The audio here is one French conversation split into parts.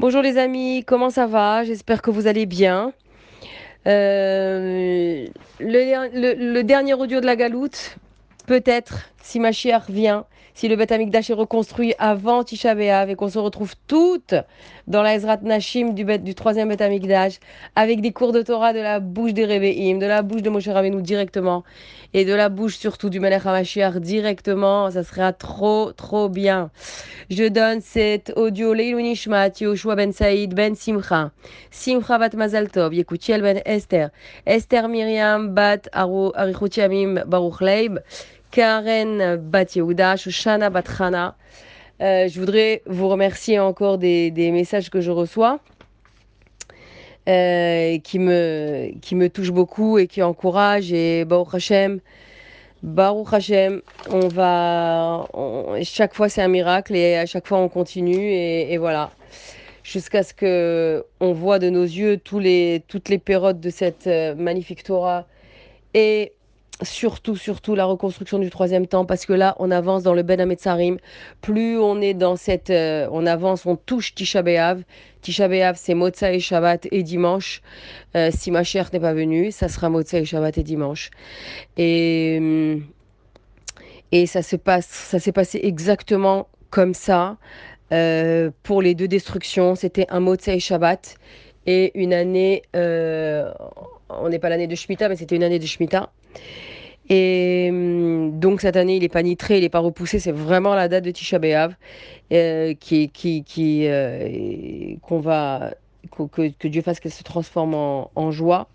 Bonjour les amis, comment ça va? J'espère que vous allez bien. Euh, le, dernier audio de la galoute, peut-être, si ma chère vient, si le Beth Amikdash est reconstruit avant Tisha B'Av et qu'on se retrouve toutes dans la Ezrat Nashim du, troisième Beth Amikdash, avec des cours de Torah de la bouche des Rebbeim, de la bouche de Moshe Rabbeinu directement, et de la bouche surtout du Melech HaMashiach directement, ça sera trop, trop bien. Je donne cet audio Leilou Nishmat, Yoshua Ben Saïd, Ben Simcha, Simcha Bat Mazal Tov, Yekutiel Ben Esther, Esther Myriam Bat Arichut Yamim Baruch Leib, Karen Bat Shoshana Bat Chana. Euh, je voudrais vous remercier encore des, messages que je reçois. euh, qui me qui me touchent beaucoup et qui encouragent et Baruch Hashem Baruch Hashem, on va. chaque fois, c'est un miracle et à chaque fois, on continue et, et voilà. Jusqu'à ce que on voit de nos yeux tous les, toutes les périodes de cette euh, magnifique Torah et surtout, surtout la reconstruction du troisième temps parce que là, on avance dans le Ben Hametzarim. Plus on est dans cette. euh, on avance, on touche Tisha B'Av. Tisha B'Av, c'est Motza et Shabbat et dimanche. Euh, si ma chère n'est pas venue, ça sera Motza et Shabbat et dimanche. Et, hum, et ça se passe, ça s'est passé exactement comme ça euh, pour les deux destructions. C'était un Motsei Shabbat et une année, euh, on n'est pas l'année de Shemitah, mais c'était une année de Shemitah. Et hum, donc cette année, il n'est pas nitré, il n'est pas repoussé, c'est vraiment la date de Tisha B'Av euh, qui, qui, euh, que, Dieu fasse qu'elle se transforme en, en joie.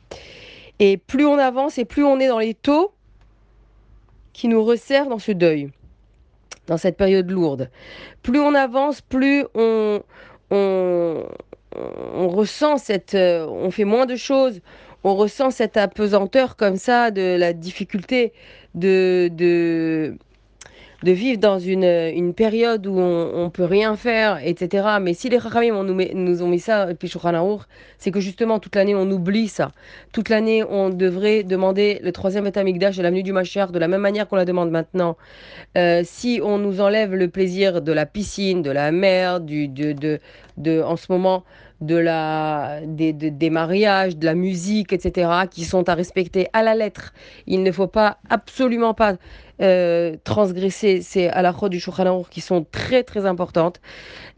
Et plus on avance et plus on est dans les taux qui nous resserrent dans ce deuil, dans cette période lourde. Plus on avance, plus on, on, on ressent cette... euh, on fait moins de choses, on ressent cette apesanteur comme ça de la difficulté de... de de vivre dans une, une période où on, on peut rien faire, etc. Mais si les Chachamim on nous, ont mis ça, et puis c'est que justement toute l'année on oublie ça. Toute l'année on devrait demander le troisième Beth Amikdash et l'avenue du Mashiach de la même manière qu'on la demande maintenant. Euh, si on nous enlève le plaisir de la piscine, de la mer, du, de, de, de- en ce moment de la, des, de- des mariages, de la musique, etc., qui sont à respecter à la lettre. Il ne faut pas, absolument pas euh, transgresser ces halachot du Shulchan qui sont très très importantes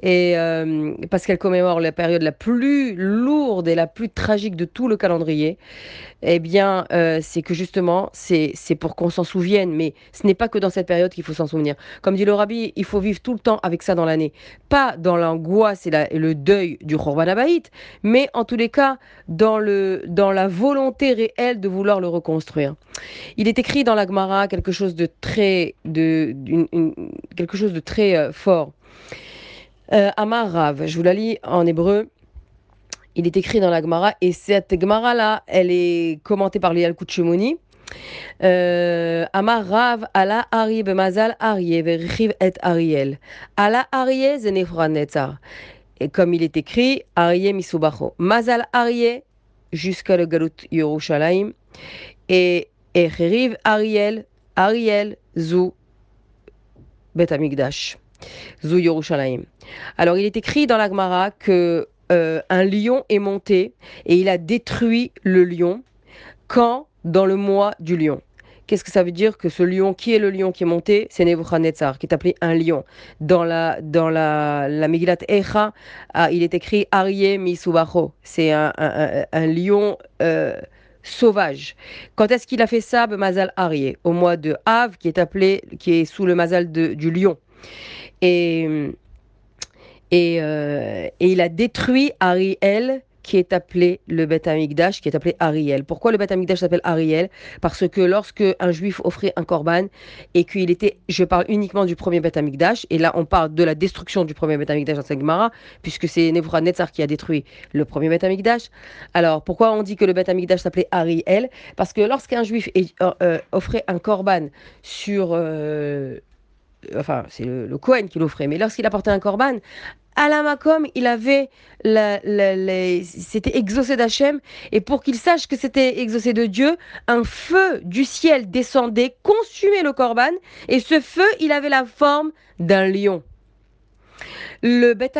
et euh, parce qu'elles commémorent la période la plus lourde et la plus tragique de tout le calendrier, eh bien, euh, c'est que justement, c'est pour qu'on s'en souvienne, mais ce n'est pas que dans cette période qu'il faut s'en souvenir. Comme dit le rabbi, il faut vivre tout le temps avec ça dans l'année, pas dans l'angoisse et, le deuil du Khorban mais en tous les cas, dans, la volonté réelle de vouloir le reconstruire. Il est écrit dans la Gemara quelque chose de très, de, d'une- une- quelque chose de très euh, fort. Euh, Amar Rav, je vous la lis en hébreu. Il est écrit dans la Gemara et cette Gemara là, elle est commentée par Lial Shimoni. Euh, Amar Rav ala Ari bemazal verichiv et Ariel. Ala Arié zenefra netzar. Et comme il est écrit, Arié misubacho. Mazal Arié jusqu'à le Galut Yerushalayim. Et Echeriv Ariel, Ariel zu Bet Amigdash. Zu Yerushalayim. Alors il est écrit dans la Gemara que euh, un lion est monté et il a détruit le lion quand dans le mois du lion. Qu'est-ce que ça veut dire que ce lion, qui est le lion qui est monté? C'est Nebuchadnezzar, qui est appelé un lion. Dans la, dans la, la Megillat Echa, ah, il est écrit Aryeh Misubacho. C'est un, lion euh, sauvage. Quand est-ce qu'il a fait ça Mazal Aryeh, au mois de Av, qui est appelé, qui est sous le Mazal du lion. Et, et, euh, et il a détruit Ariel, qui est appelé le Beth Amikdash, qui est appelé Ariel. Pourquoi le Beth Amikdash s'appelle Ariel? Parce que lorsque un juif offrait un korban et qu'il était, je parle uniquement du premier Beth Amikdash, et là on parle de la destruction du premier Beth Amikdash dans Gemara, puisque c'est Nebuchadnezzar qui a détruit le premier Beth Amikdash. Alors pourquoi on dit que le Beth Amikdash s'appelait Ariel? Parce que lorsqu'un juif euh, euh, offrait un korban sur enfin c'est le, le Cohen qui l'offrait, mais lorsqu'il apportait un korban, à la Makom, il avait, la, c'était exaucé d'Hachem, et pour qu'il sache que c'était exaucé de Dieu, un feu du ciel descendait, consumait le korban, et ce feu, il avait la forme d'un lion. Le Beth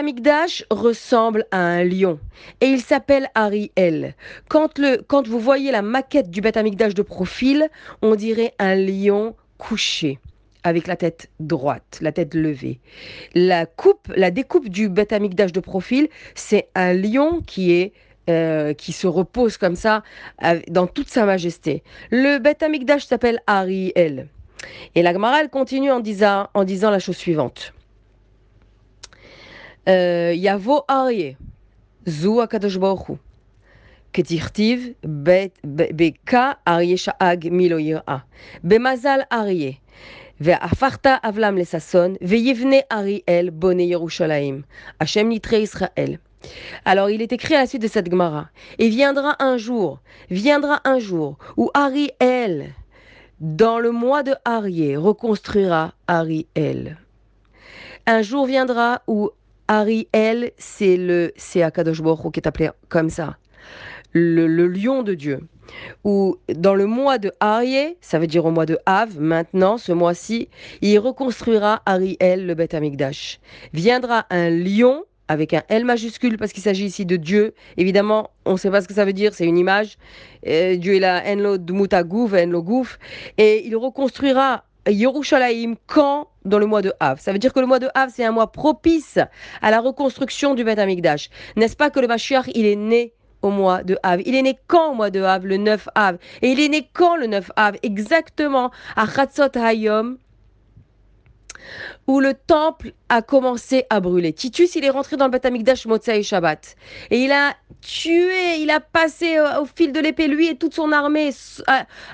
ressemble à un lion et il s'appelle Ariel. Quand, vous voyez la maquette du Beth de profil, on dirait un lion couché avec la tête droite, la tête levée. La coupe, la découpe du bête de profil, c'est un lion qui est euh, qui se repose comme ça dans toute sa majesté. Le bête amygdage s'appelle Ariel. Et la Gemara, elle continue en disant, en disant la chose suivante. Euh, Yavo Arié, Zu Akadosh Baruchu, Ketirtiv, Beka Arié Sha'ag Miloira, Bemazal Arié. והפכת אבלם לששון, ויבנה אריאל בונה ירושלים, השם נתרי ישראל. Alors il est écrit à la suite de cette Gemara, et viendra un jour, viendra un jour où Ariel, dans le mois de Arié, reconstruira Ariel. Un jour viendra où Ariel, c'est le, c'est Akadosh Baruch qui est appelé comme ça, le, lion de Dieu. Ou dans le mois de Arié, ça veut dire au mois de Av, maintenant, ce mois-ci, il reconstruira Ariel, le Beth Amikdash. Viendra un lion avec un L majuscule parce qu'il s'agit ici de Dieu. Évidemment, on ne sait pas ce que ça veut dire, c'est une image. Euh, Dieu est là, Enlo Dmutagouf, Enlo Gouf. Et il reconstruira Yerushalayim quand? Dans le mois de Av. Ça veut dire que le mois de Av, c'est un mois propice à la reconstruction du Beth Amikdash. N'est-ce pas que le Mashiach, il est né au mois de Av. Il est né quand au mois de Av? Le 9 Av. Et il est né quand le 9 Av? Exactement à Chatzot Hayom, où le temple a commencé à brûler. Titus, il est rentré dans le Beth Amikdash Motzai Shabbat. Et il a tué, il a passé au fil de l'épée, lui et toute son armée,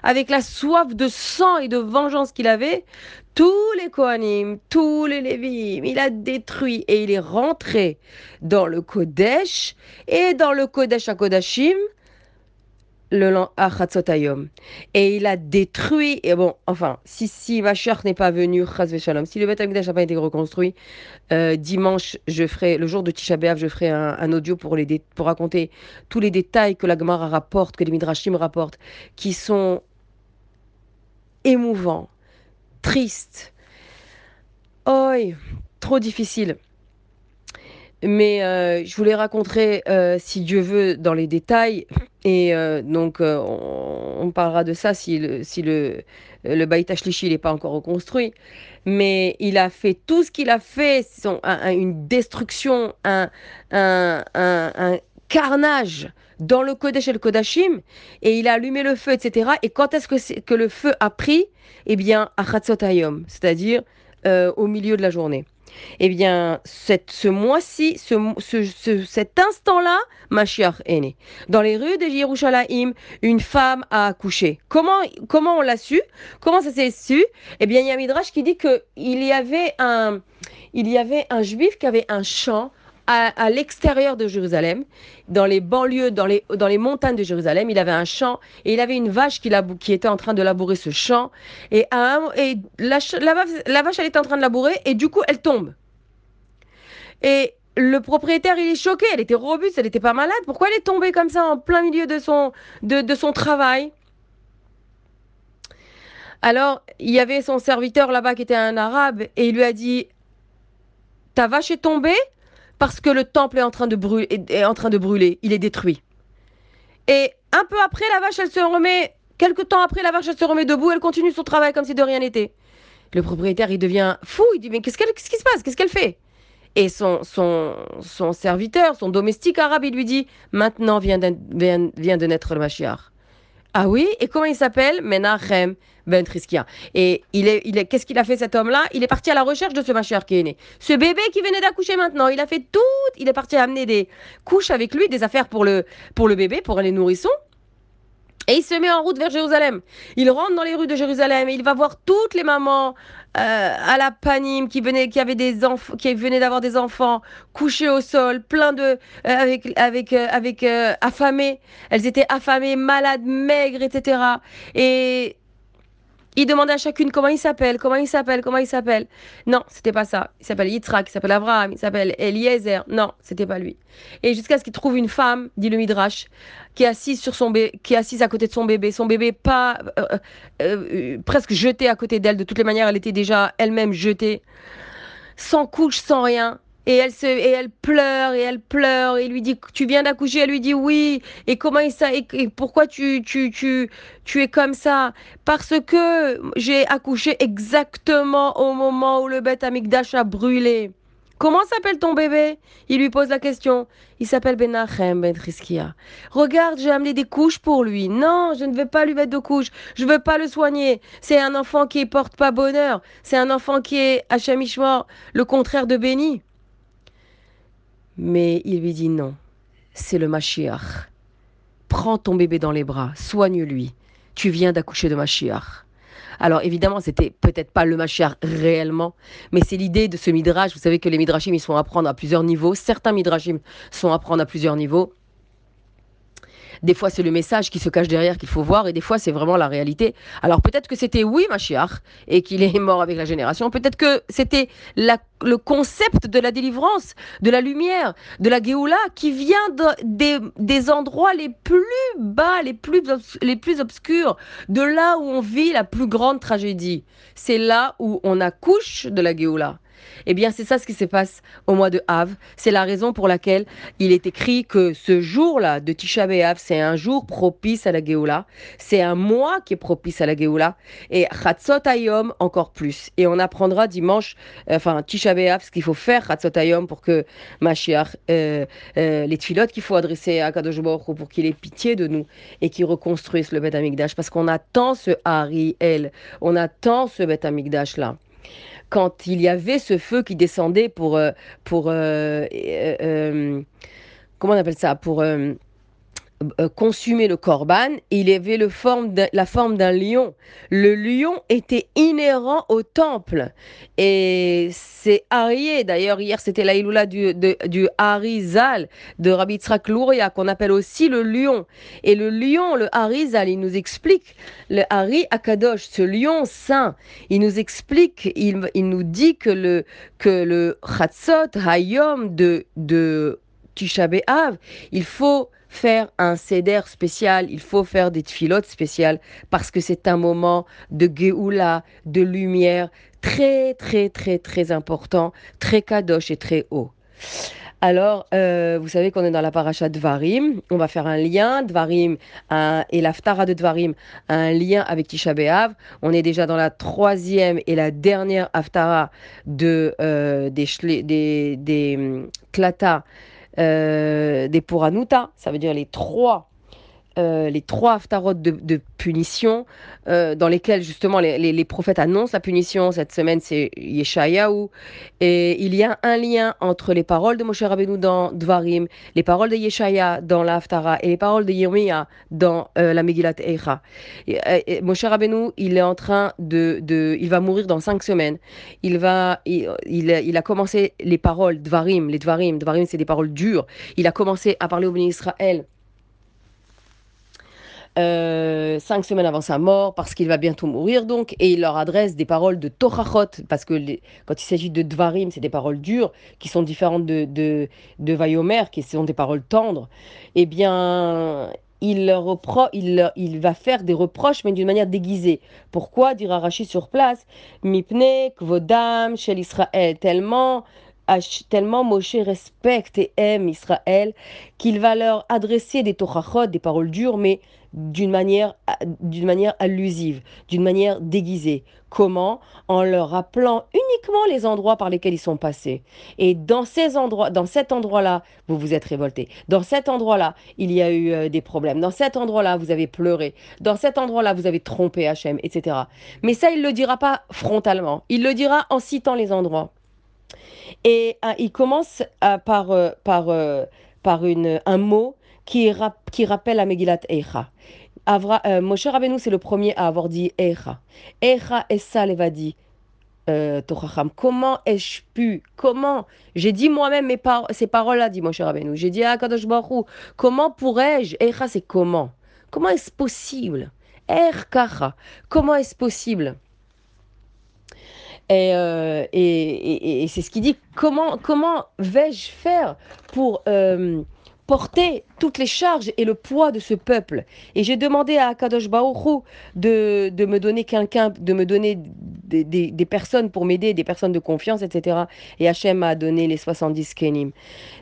avec la soif de sang et de vengeance qu'il avait, tous les Kohanim, tous les Lévim, il a détruit et il est rentré dans le Kodesh et dans le Kodesh à Kodashim, le Achatzotayom. Et il a détruit, et bon, enfin, si, si Mashiach n'est pas venu, si le Beth n'a pas été reconstruit, euh, dimanche, je ferai, le jour de Tisha B'Av, je ferai un, audio pour, les pour raconter tous les détails que la Gemara rapporte, que les Midrashim rapportent, qui sont émouvants, tristes, oi, trop difficiles. Mais euh, je vous les raconterai, euh, si Dieu veut, dans les détails. Et euh, donc, on, parlera de ça si le, si le, le n'est pas encore reconstruit. Mais il a fait tout ce qu'il a fait, une destruction, un, un, carnage dans le Kodesh et le Kodashim. Et il a allumé le feu, etc. Et quand est-ce que, que le feu a pris? Eh bien, à Chatzotayom, c'est-à-dire au milieu de la journée. Eh bien, ce mois-ci, ce, cet instant-là, Mashiach est né. Dans les rues de Yerushalayim, une femme a accouché. Comment, comment on l'a su? Comment ça s'est su? Eh bien, il y a Midrash qui dit qu'il y avait un, il y avait un juif qui avait un champ à, l'extérieur de Jérusalem, dans les banlieues, dans les, dans les montagnes de Jérusalem. Il avait un champ et il avait une vache qui, qui était en train de labourer ce champ. Et, et la, la, vache, elle était en train de labourer et du coup, elle tombe. Et le propriétaire, il est choqué. Elle était robuste, elle n'était pas malade. Pourquoi elle est tombée comme ça en plein milieu de son, de, de son travail? Alors, il y avait son serviteur là-bas qui était un arabe et il lui a dit Ta vache est tombée parce que le temple est en train de brûler, il est détruit. Et un peu après, la vache, elle se remet, quelques temps après, la vache, elle se remet debout, elle continue son travail comme si de rien n'était. Le propriétaire, il devient fou, il dit, mais qu'est-ce, qu'elle, qui se passe? Qu'est-ce qu'elle fait? Et son, serviteur, son domestique arabe, il lui dit, maintenant vient de, vient, vient de naître le Mashiach. Ah oui? Et comment il s'appelle? Menachem Ben Triskia. Et il est, il est, qu'est-ce qu'il a fait cet homme-là? Il est parti à la recherche de ce Mashiach qui est né. Ce bébé qui venait d'accoucher maintenant, il a fait tout. Il est parti amener des couches avec lui, des affaires pour le, pour le bébé, pour les nourrissons. Et il se met en route vers Jérusalem. Il rentre dans les rues de Jérusalem et il va voir toutes les mamans euh, à la panime qui venaient, qui avaient des enfants, qui venaient d'avoir des enfants couchés au sol, plein de, euh, avec, avec, euh, avec affamés. Elles étaient affamées, malades, maigres, etc. Et il demandait à chacune comment il s'appelle, comment il s'appelle, comment il s'appelle. Non, c'était pas ça. Il s'appelle Yitzhak, il s'appelle Abraham, il s'appelle Eliezer. Non, c'était pas lui. Et jusqu'à ce qu'il trouve une femme, dit le Midrash, qui est assise sur son bébé, qui est assise à côté de son bébé, son bébé pas euh, euh, euh, presque jeté à côté d'elle. De toutes les manières, elle était déjà elle-même jetée, sans couche, sans rien. Et elle se et elle pleure et elle pleure et il lui dit tu viens d'accoucher elle lui dit oui et comment il ça et, pourquoi tu tu tu tu es comme ça? Parce que j'ai accouché exactement au moment où le bête amigdash a brûlé Comment s'appelle ton bébé? Il lui pose la question. Il s'appelle Benachem Ben Regarde, j'ai amené des couches pour lui. Non, je ne veux pas lui mettre de couches. Je ne veux pas le soigner. C'est un enfant qui porte pas bonheur. C'est un enfant qui est Hachamishmor, le contraire de béni. Mais il lui dit non. C'est le Mashiach. Prends ton bébé dans les bras. Soigne-lui. Tu viens d'accoucher de Mashiach. Alors évidemment, c'était peut-être pas le Mashiach réellement, mais c'est l'idée de ce midrash. Vous savez que les midrashim, ils sont à prendre à plusieurs niveaux. Certains midrashim sont à prendre à plusieurs niveaux. Des fois, c'est le message qui se cache derrière qu'il faut voir, et des fois, c'est vraiment la réalité. Alors peut-être que c'était oui, Mashiach, et qu'il est mort avec la génération. Peut-être que c'était le concept de la délivrance, de la lumière, de la Géoula, qui vient des, endroits les plus bas, les plus, les plus obscurs, de là où on vit la plus grande tragédie. C'est là où on accouche de la Géoula. Eh bien, c'est ça ce qui se passe au mois de Av. C'est la raison pour laquelle il est écrit que ce jour-là de Tisha B'Av, c'est un jour propice à la Géoula. C'est un mois qui est propice à la Géoula. Et Chatzot Ayom encore plus. Et on apprendra dimanche, euh, enfin Tisha B'Av, ce qu'il faut faire Chatzot Ayom pour que Mashiach, euh, euh, les tfilotes qu'il faut adresser à Kadosh Baruch pour qu'il ait pitié de nous et qu'il reconstruise le Beth Amikdash. Parce qu'on attend ce Hari El. On attend ce Beth Amikdash là quand il y avait ce feu qui descendait pour, euh, euh, euh, comment on appelle ça, pour euh, consumer le corban, il avait le forme la forme d'un lion. Le lion était inhérent au temple. Et c'est Arié, d'ailleurs hier c'était la du, du Harizal de Rabbi Tzrak Louria, qu'on appelle aussi le lion. Et le lion, le Harizal, il nous explique, le Hari Akadosh, ce lion saint, il nous explique, il, il nous dit que le, que le Chatzot Hayom de, de Tisha il faut faire un céder spécial, il faut faire des tfilotes spéciales parce que c'est un moment de geoula, de lumière très très très très important, très kadosh et très haut. Alors, euh, vous savez qu'on est dans la paracha Dvarim. On va faire un lien, Dvarim et l'Aftara de Dvarim, un lien avec Tisha B'Av. On est déjà dans la troisième et la dernière Aftara de, euh, des, des, des, hum, euh, des Puranuta, ça veut dire les trois euh, les trois haftarot de, punition euh, dans lesquels justement les, prophètes annoncent la punition. Cette semaine, c'est Yeshayahu. Et il y a un lien entre les paroles de Moshe Rabbeinu dans Dvarim, les paroles de Yeshaya dans la Haftara et les paroles de Yirmiya dans la Megillat Eicha. Moshe Rabbeinu, il est en train de, de, Il va mourir dans cinq semaines. Il, va, il, il, a commencé les paroles Dvarim, les Dvarim. Dvarim, c'est des paroles dures. Il a commencé à parler au béni Israël euh, cinq semaines avant sa mort, parce qu'il va bientôt mourir donc, et il leur adresse des paroles de Torachot, parce que quand il s'agit de Dvarim, c'est des paroles dures, qui sont différentes de, de, de Vayomer, qui sont des paroles tendres, eh bien, il, repro il, il, va faire des reproches, mais d'une manière déguisée. Pourquoi dira Rachid sur place Mipne, Kvodam, Shel Israël, tellement tellement Moshe respecte et aime Israël qu'il va leur adresser des torachot, des paroles dures, mais d'une manière, d'une manière allusive, d'une manière déguisée. Comment? En leur rappelant uniquement les endroits par lesquels ils sont passés. Et dans ces endroits, dans cet endroit-là, vous vous êtes révolté. Dans cet endroit-là, il y a eu euh, des problèmes. Dans cet endroit-là, vous avez pleuré. Dans cet endroit-là, vous avez trompé Hachem, etc. Mais ça, il ne le dira pas frontalement. Il le dira en citant les endroits. Et euh, il commence euh, par, par, par une, un mot qui, qui rappelle la Megillat Eicha. Avra, euh, Moshe Rabbeinu, c'est le premier à avoir dit Eicha. Eicha Essa Levadi. Euh, comment ai-je pu, comment, j'ai dit moi-même par ces paroles-là, dit Moshe Rabbeinu, j'ai dit à Kadosh Baruch comment pourrais-je, Eicha c'est comment, comment est-ce possible, Erkacha, comment est-ce possible? Et, euh, et, et, et c'est ce qu'il dit, comment, comment vais-je faire pour, euh, porter toutes les charges et le poids de ce peuple. Et j'ai demandé à Akadosh Baruch de, de me donner quelqu'un, de me donner des, des, personnes pour m'aider, des personnes de confiance, etc. Et Hachem m'a donné les 70 kenim.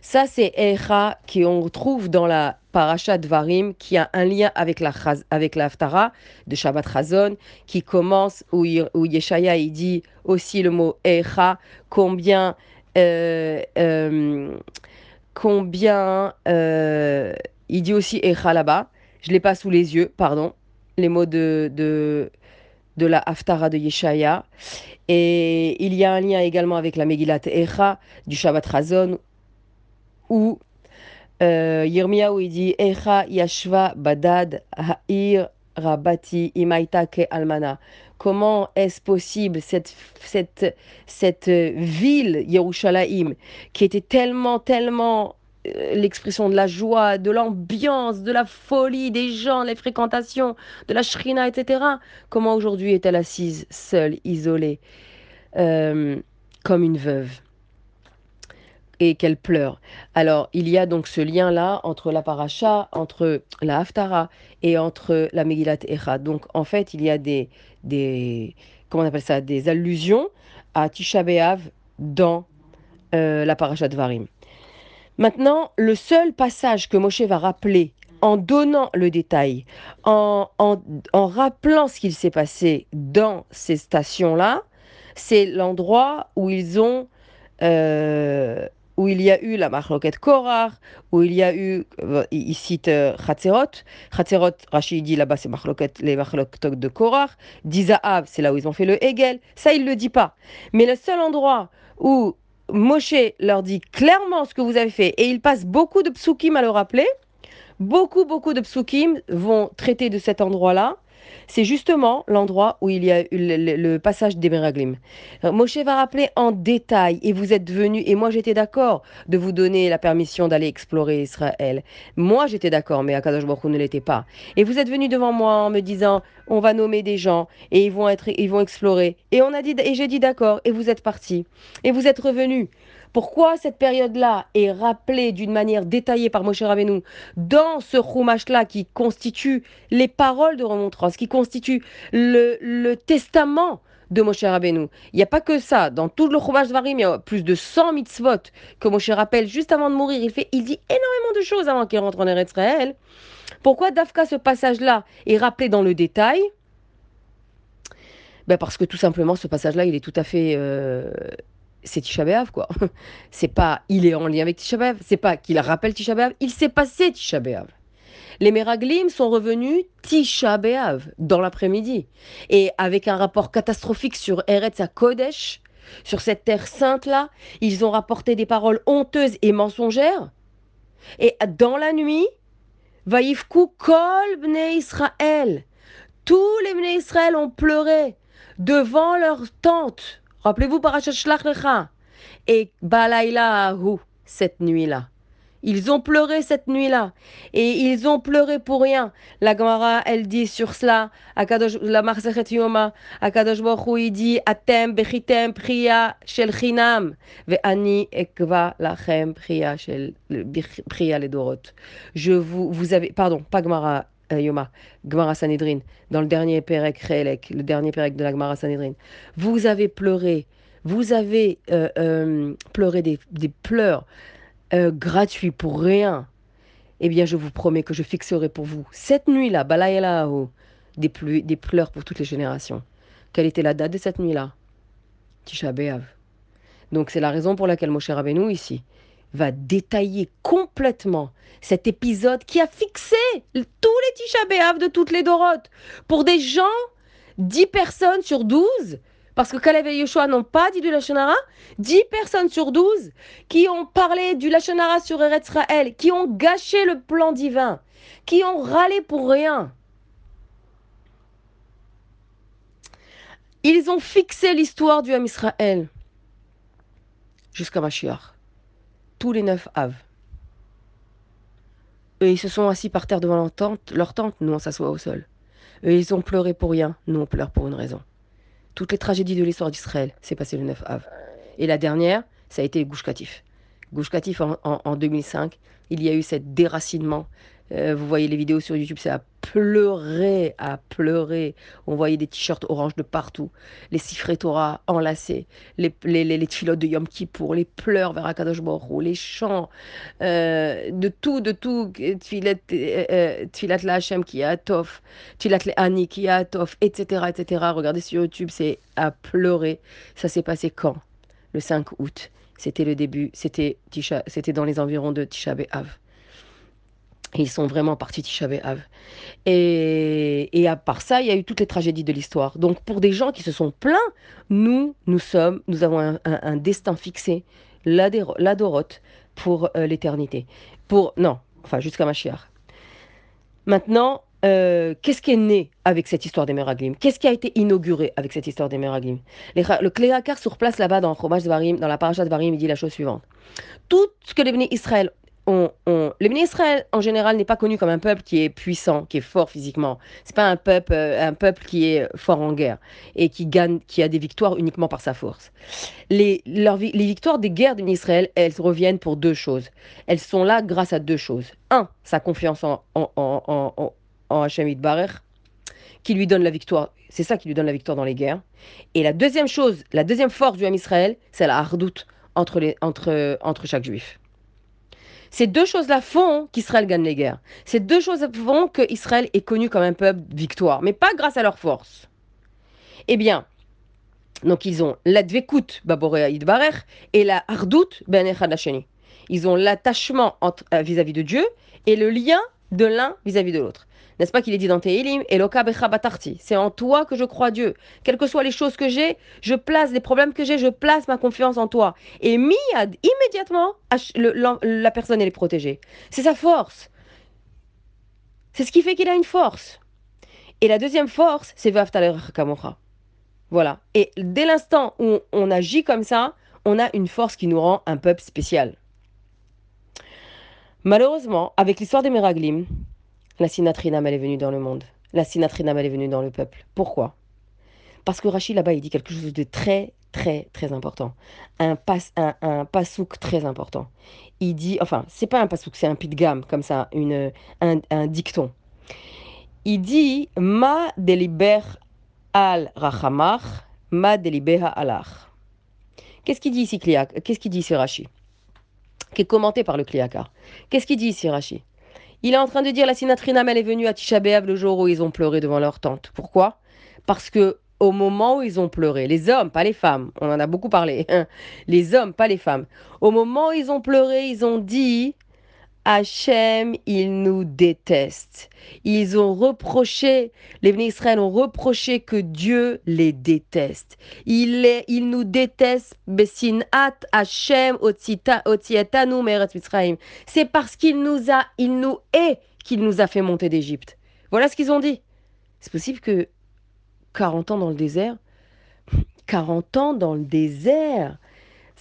Ça, c'est Echa qu'on trouve dans la Parashat Varim, qui a un lien avec la, avec de Shabbat Chazon, qui commence où, où Yeshaya il dit aussi le mot Echa, combien... Euh, euh, combien il dit aussi Echa là-bas. Je l'ai pas sous les yeux, pardon. Les mots de, de, de la Haftara de Yeshaya. Et il y a un lien également avec la Megillat Echa du Shabbat Razon où euh, Yirmiyahu il dit Echa Yashva Badad Ha'ir Rabati Imaita Ke Almana. Comment est-ce possible cette, cette, cette ville, Yerushalayim, qui était tellement, tellement euh, l'expression de la joie, de l'ambiance, de la folie des gens, les fréquentations, de la shrina, etc. Comment aujourd'hui est-elle assise, seule, isolée, euh, comme une veuve? Et qu'elle pleure. Alors, il y a donc ce lien-là entre la paracha, entre la haftara et entre la Megillat Echa. Donc, en fait, il y a des, des comment on appelle ça, des allusions à Tisha B'Av dans euh, la paracha de Varim. Maintenant, le seul passage que Moshe va rappeler en donnant le détail, en, en, rappelant ce qu'il s'est passé dans ces stations-là, c'est l'endroit où ils ont euh, où il y a eu la marloquette Korach, où il y a eu, euh, il cite euh, Chatzerot. Chatzerot, Rachid dit là-bas, c'est les marloquettes de Korach. Dizaav, c'est là où ils ont fait le Hegel. Ça, il le dit pas. Mais le seul endroit où Moshe leur dit clairement ce que vous avez fait, et il passe beaucoup de psukim à le rappeler, beaucoup, beaucoup de psukim vont traiter de cet endroit-là c'est justement l'endroit où il y a eu le, passage des Meraglim. Euh, Moshe va rappeler en détail, et vous êtes venu, et moi j'étais d'accord de vous donner la permission d'aller explorer Israël. Moi j'étais d'accord, mais Akadosh Baruch ne l'était pas. Et vous êtes venu devant moi en me disant, on va nommer des gens, et ils vont, être, ils vont explorer. Et, on a dit, et j'ai dit d'accord, et vous êtes parti. Et vous êtes revenu. Pourquoi cette période-là est rappelée d'une manière détaillée par Moshe Rabbeinu dans ce Chumash-là qui constitue les paroles de remontrance, qui constitue le, testament de Moshe Rabbeinu? Il n'y a pas que ça. Dans tout le Chumash Varim, il y a plus de 100 mitzvot que Moshe rappelle juste avant de mourir. Il, fait, il dit énormément de choses avant qu'il rentre en Eretz Israël. Pourquoi Dafka, ce passage-là, est rappelé dans le détail? Ben parce que tout simplement, ce passage-là, il est tout à fait euh, c'est Tisha B'Av, quoi. C'est pas il est en lien avec Tisha B'Av, c'est pas qu'il rappelle Tisha B'Av, il s'est passé Tisha B'Av. Les Meraglim sont revenus Tisha B'Av dans l'après-midi et avec un rapport catastrophique sur Eretz à Kodesh, sur cette terre sainte là, ils ont rapporté des paroles honteuses et mensongères. Et dans la nuit, Vaïfku kol bnei Israël. Tous les bnei Israël ont pleuré devant leur tente Rappelez-vous Parashat Shlach Lecha. Et Balaïla cette nuit-là. Ils ont pleuré cette nuit-là. Et ils ont pleuré pour rien. La Gemara, elle dit sur cela, Akadosh, la Marsechet Yoma, Akadosh Baruch il dit, Atem bechitem priya shel chinam, ve'ani ekva lachem priya shel priya ledorot. Je vous, vous avez, pardon, pas Gemara, Yoma, Gemara Sanhedrin, dans le dernier Perek Reelek, le dernier Perek de la Gemara Sanhedrin. Vous avez pleuré, vous avez euh, euh, pleuré des, pleurs gratuits pour rien. Eh bien, je vous promets que je fixerai pour vous cette nuit-là, Balayela des, des pleurs pour toutes les générations. Quelle était la date de cette nuit-là? Tisha B'Av. Donc, c'est la raison pour laquelle Moshe Rabbeinu, ici, va détailler complètement cet épisode qui a fixé tous les Tisha de toutes les Dorotes. Pour des gens, 10 personnes sur 12, parce que Kalev et Yoshua n'ont pas dit du Lachonara, 10 personnes sur 12 qui ont parlé du Lachonara sur Eretz Israël, qui ont gâché le plan divin, qui ont râlé pour rien. Ils ont fixé l'histoire du Ham Israël jusqu'à Mashiach tous les neuf Av. Eux, ils se sont assis par terre devant leur tente, leur nous on s'assoit au sol. Eux, ils ont pleuré pour rien, nous on pleure pour une raison. Toutes les tragédies de l'histoire d'Israël s'est passé le 9 Av. Et la dernière, ça a été Gouche Gouche Katif en, en 2005, il y a eu ce déracinement euh, vous voyez les vidéos sur YouTube, c'est à pleurer, à pleurer. On voyait des t-shirts orange de partout, les siffrés Torah enlacés, les, les, les, de Yom Kippour, les pleurs vers Akadosh Baruch les chants, euh, de tout, de tout. Tfilat, euh, la Hashem qui est à Tof, le Ani qui est à Tof, etc., etc. Regardez sur YouTube, c'est à pleurer. Ça s'est passé quand? Le 5 août. C'était le début, c'était dans les environs de Tisha B'Av. Ils sont vraiment partis Tisha. Et, et à part ça, il y a eu toutes les tragédies de l'histoire. Donc pour des gens qui se sont plaints, nous, nous sommes, nous avons un, destin fixé, la, pour euh, l'éternité. Pour non, enfin jusqu'à Mashiach. Maintenant, euh, qu'est-ce qui est né avec cette histoire des Meraglim? Qu'est-ce qui a été inauguré avec cette histoire des Meraglim? Le Kléakar sur place là-bas dans Varim, dans la Varim, il dit la chose suivante. Tout ce que les Israël on. Le Israël, en général, n'est pas connu comme un peuple qui est puissant, qui est fort physiquement. C'est pas un peuple, euh, un peuple qui est fort en guerre et qui gagne, qui a des victoires uniquement par sa force. Les, victoires des guerres de Israël, elles reviennent pour deux choses. Elles sont là grâce à deux choses. Un, sa confiance en, en, en, Hachem qui lui donne la victoire. C'est ça qui lui donne la victoire dans les guerres. Et la deuxième chose, la deuxième force du Ham Israël, c'est la hardoute entre chaque juif. Ces deux choses-là font qu'Israël gagne les guerres. Ces deux choses font qu'Israël est connu comme un peuple victoire, mais pas grâce à leur force. Eh bien, donc ils ont l'advekut baborea idbarer et la hardout ben Ils ont l'attachement euh, vis-à-vis de Dieu et le lien de l'un vis-à-vis de l'autre. N'est-ce pas qu'il est dit dans Tehilim Eloka batarti. C'est en toi que je crois Dieu. Quelles que soient les choses que j'ai, je place les problèmes que j'ai, je place ma confiance en toi. Et miad, immédiatement, la personne est protégée. C'est sa force. C'est ce qui fait qu'il a une force. Et la deuxième force, c'est Vaftaler Kamocha. Voilà. Et dès l'instant où on agit comme ça, on a une force qui nous rend un peuple spécial. Malheureusement, avec l'histoire des Meraglim, la sinatrinam, elle est venue dans le monde. La sinatrinam, elle est venue dans le peuple. Pourquoi? Parce que Rachid, là-bas, il dit quelque chose de très, très, très important. Un, pas, un, pasouk très important. Il dit, enfin, c'est pas un pasouk, c'est un gamme comme ça, une, un, dicton. Il dit, ma deliber al rachamar, ma delibeha alar. Qu'est-ce qu'il dit ici, Qu'est-ce qu'il dit ici, Rashi Qui est commenté par le Kliakar. Qu'est-ce qu'il dit ici, Rashi il est en train de dire la Sinatrinam, elle est venue à Tisha le jour où ils ont pleuré devant leur tante. Pourquoi? Parce que au moment où ils ont pleuré, les hommes, pas les femmes, on en a beaucoup parlé, hein. les hommes, pas les femmes, au moment où ils ont pleuré, ils ont dit Hachem, il nous déteste. Ils ont reproché, les bénis Israël ont reproché que Dieu les déteste. Il, est, il nous déteste, C'est parce qu'il nous a, il nous est qu'il nous a fait monter d'Égypte. Voilà ce qu'ils ont dit. C'est possible que 40 ans dans le désert, 40 ans dans le désert,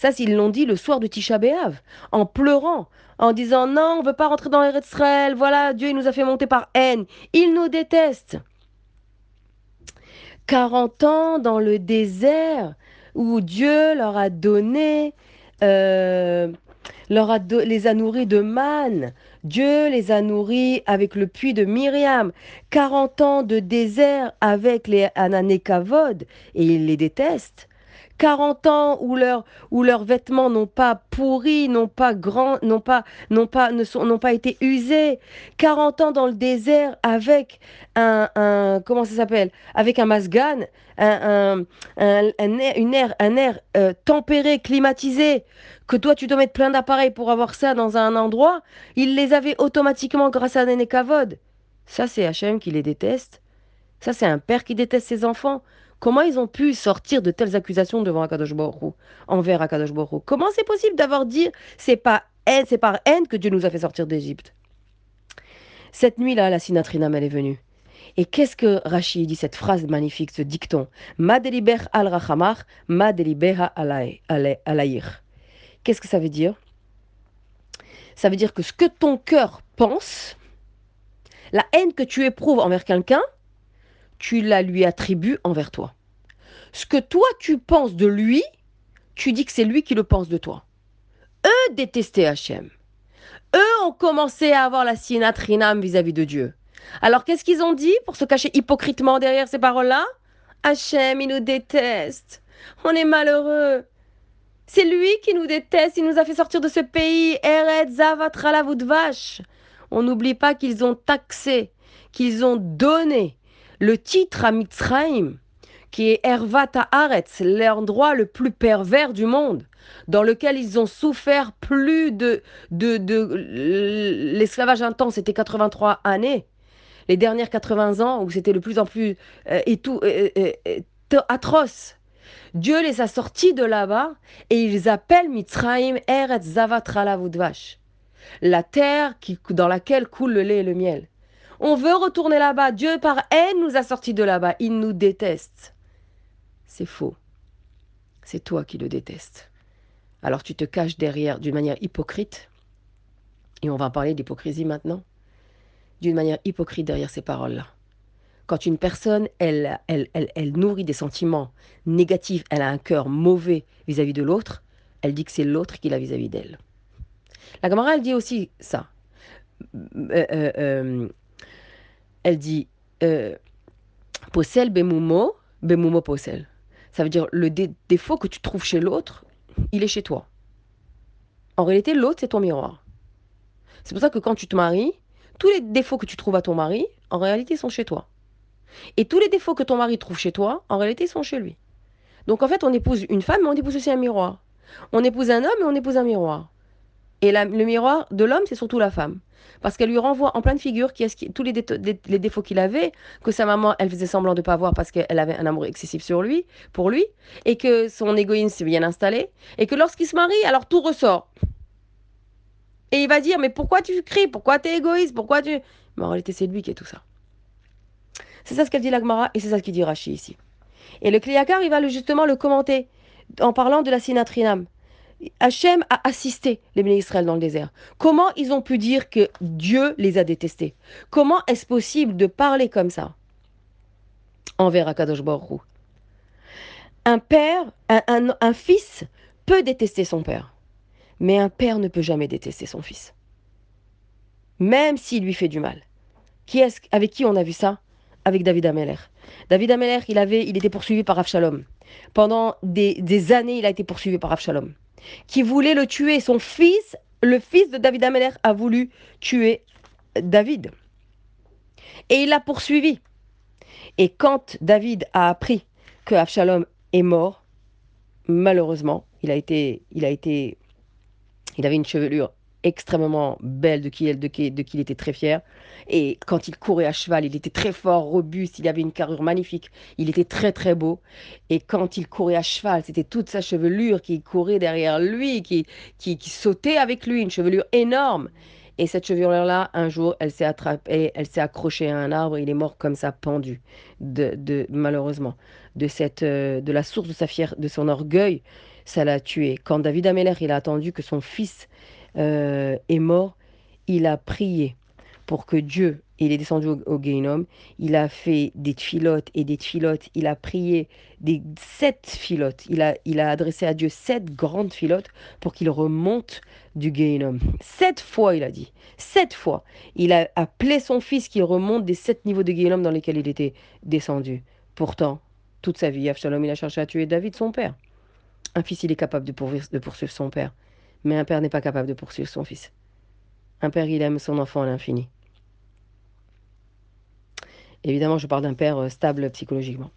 ça, ils l'ont dit le soir de Tisha B'Av, en pleurant, en disant non, on veut pas rentrer dans les Israël, voilà, Dieu nous a fait monter par haine, il nous déteste. 40 ans dans le désert où Dieu leur a donné, euh, les a nourris de manne. Dieu les a nourris avec le puits de Myriam. 40 ans de désert avec les Ananekavod et il les déteste. 40 ans où, où leurs vêtements n'ont pas pourri, n'ont pas grand, n'ont pas, n'ont pas, ne sont, n'ont pas été usés. 40 ans dans le désert avec un, comment ça s'appelle, avec un masgan, un, air, une air, un air euh, tempéré, climatisé, que toi tu dois mettre plein d'appareils pour avoir ça dans un endroit. Ils les avaient automatiquement grâce à Néné Kavod. Ça c'est Hachem qui les déteste. Ça c'est un père qui déteste ses enfants. Comment ils ont pu sortir de telles accusations devant Akadosh Baruch envers Akadosh Baruch Comment c'est possible d'avoir dit c'est pas haine, c'est par haine que Dieu nous a fait sortir d'Égypte? Cette nuit-là, la Sinatrinam, elle est venue. Et qu'est-ce que Rachid dit, cette phrase magnifique, ce dicton? Ma deliber al rachamar, ma delibeha alayir. Qu'est-ce que ça veut dire? Ça veut dire que ce que ton cœur pense, la haine que tu éprouves envers quelqu'un, tu la lui attribues envers toi. Ce que toi tu penses de lui, tu dis que c'est lui qui le pense de toi. eux détestaient Hachem. Eux ont commencé à avoir la sinatrinam vis-à-vis de Dieu. Alors qu'est-ce qu'ils ont dit pour se cacher hypocritement derrière ces paroles-là? Hachem, il nous déteste. On est malheureux. C'est lui qui nous déteste. Il nous a fait sortir de ce pays. Eretz vache. On n'oublie pas qu'ils ont taxé, qu'ils ont donné le titre à Mitzrayim, qui est Ervata Haaretz, l'endroit le plus pervers du monde, dans lequel ils ont souffert plus de. de, de L'esclavage intense, c'était 83 années. Les dernières 80 ans, où c'était de plus en plus euh, et tout, euh, euh, atroce. Dieu les a sortis de là-bas et ils appellent Mitzrayim Eretz Zavatrala la terre dans laquelle coule le lait et le miel. On veut retourner là-bas. Dieu, par haine, nous a sortis de là-bas. Il nous déteste. C'est faux. C'est toi qui le détestes. Alors tu te caches derrière d'une manière hypocrite. Et on va parler d'hypocrisie maintenant. D'une manière hypocrite derrière ces paroles-là. Quand une personne, elle, elle, elle, nourrit des sentiments négatifs, elle a un cœur mauvais vis-à-vis de l'autre, elle dit que c'est l'autre qui l'a vis-à-vis d'elle. La Gemara, elle dit aussi ça. Euh, euh, euh, elle dit possel bemumo, bemumo possel. Ça veut dire le défaut que tu trouves chez l'autre, il est chez toi. En réalité, l'autre, c'est ton miroir. C'est pour ça que quand tu te maries, tous les défauts que tu trouves à ton mari, en réalité, sont chez toi. Et tous les défauts que ton mari trouve chez toi, en réalité, sont chez lui. Donc en fait, on épouse une femme, mais on épouse aussi un miroir. On épouse un homme, mais on épouse un miroir. Et le miroir de l'homme, c'est surtout la femme. Parce qu'elle lui renvoie en pleine figure tous les, les défauts qu'il avait, que sa maman, elle faisait semblant de ne pas voir parce qu'elle avait un amour excessif sur lui, pour lui, et que son égoïsme s'est bien installé, et que lorsqu'il se marie, alors tout ressort. Et il va dire, mais pourquoi tu cries? Pourquoi tu es égoïste? Pourquoi tu... Mais en réalité, c'est lui qui est tout ça. C'est ça ce qu'elle dit l'Agmara, et c'est ça ce qu'il dit Rachi ici. Et le Kliyakar, il va justement le commenter en parlant de la sinatrinam. Hachem a assisté les Israël dans le désert. Comment ils ont pu dire que Dieu les a détestés? Comment est-ce possible de parler comme ça envers Akadosh Baruch Un père, un, fils peut détester son père, mais un père ne peut jamais détester son fils, même s'il lui fait du mal. Qui est avec qui on a vu ça? Avec David Ameller. David Ameller, il, avait, il était poursuivi par Avshalom. Pendant des, des années, il a été poursuivi par Avshalom qui voulait le tuer. Son fils, le fils de David Ameller, a voulu tuer David. Et il l'a poursuivi. Et quand David a appris que Absalom est mort, malheureusement, il il a été, il avait une chevelure extrêmement belle, de qui, de, qui, de qui il était très fier. Et quand il courait à cheval, il était très fort, robuste, il avait une carrure magnifique, il était très très beau. Et quand il courait à cheval, c'était toute sa chevelure qui courait derrière lui, qui, qui, qui sautait avec lui, une chevelure énorme. Et cette chevelure-là, un jour, elle s'est attrapée, elle s'est accrochée à un arbre, il est mort comme ça, pendu, de, de malheureusement, de cette, euh, de la source de sa fière, de son orgueil, ça l'a tué. Quand David Ameller, il a attendu que son fils euh, est mort, il a prié pour que Dieu, il est descendu au, au il a fait des filotes et des filotes, il a prié des sept filotes, il a, il a adressé à Dieu sept grandes filotes pour qu'il remonte du Gainom. Sept fois, il a dit, sept fois, il a appelé son fils qui remonte des sept niveaux de Gainom dans lesquels il était descendu. Pourtant, toute sa vie, Avshalom, il a cherché à tuer David, son père. Un fils, il est capable de poursuivre son père. Mais un père n'est pas capable de poursuivre son fils. Un père, il aime son enfant à l'infini. Évidemment, je parle d'un père euh, stable psychologiquement.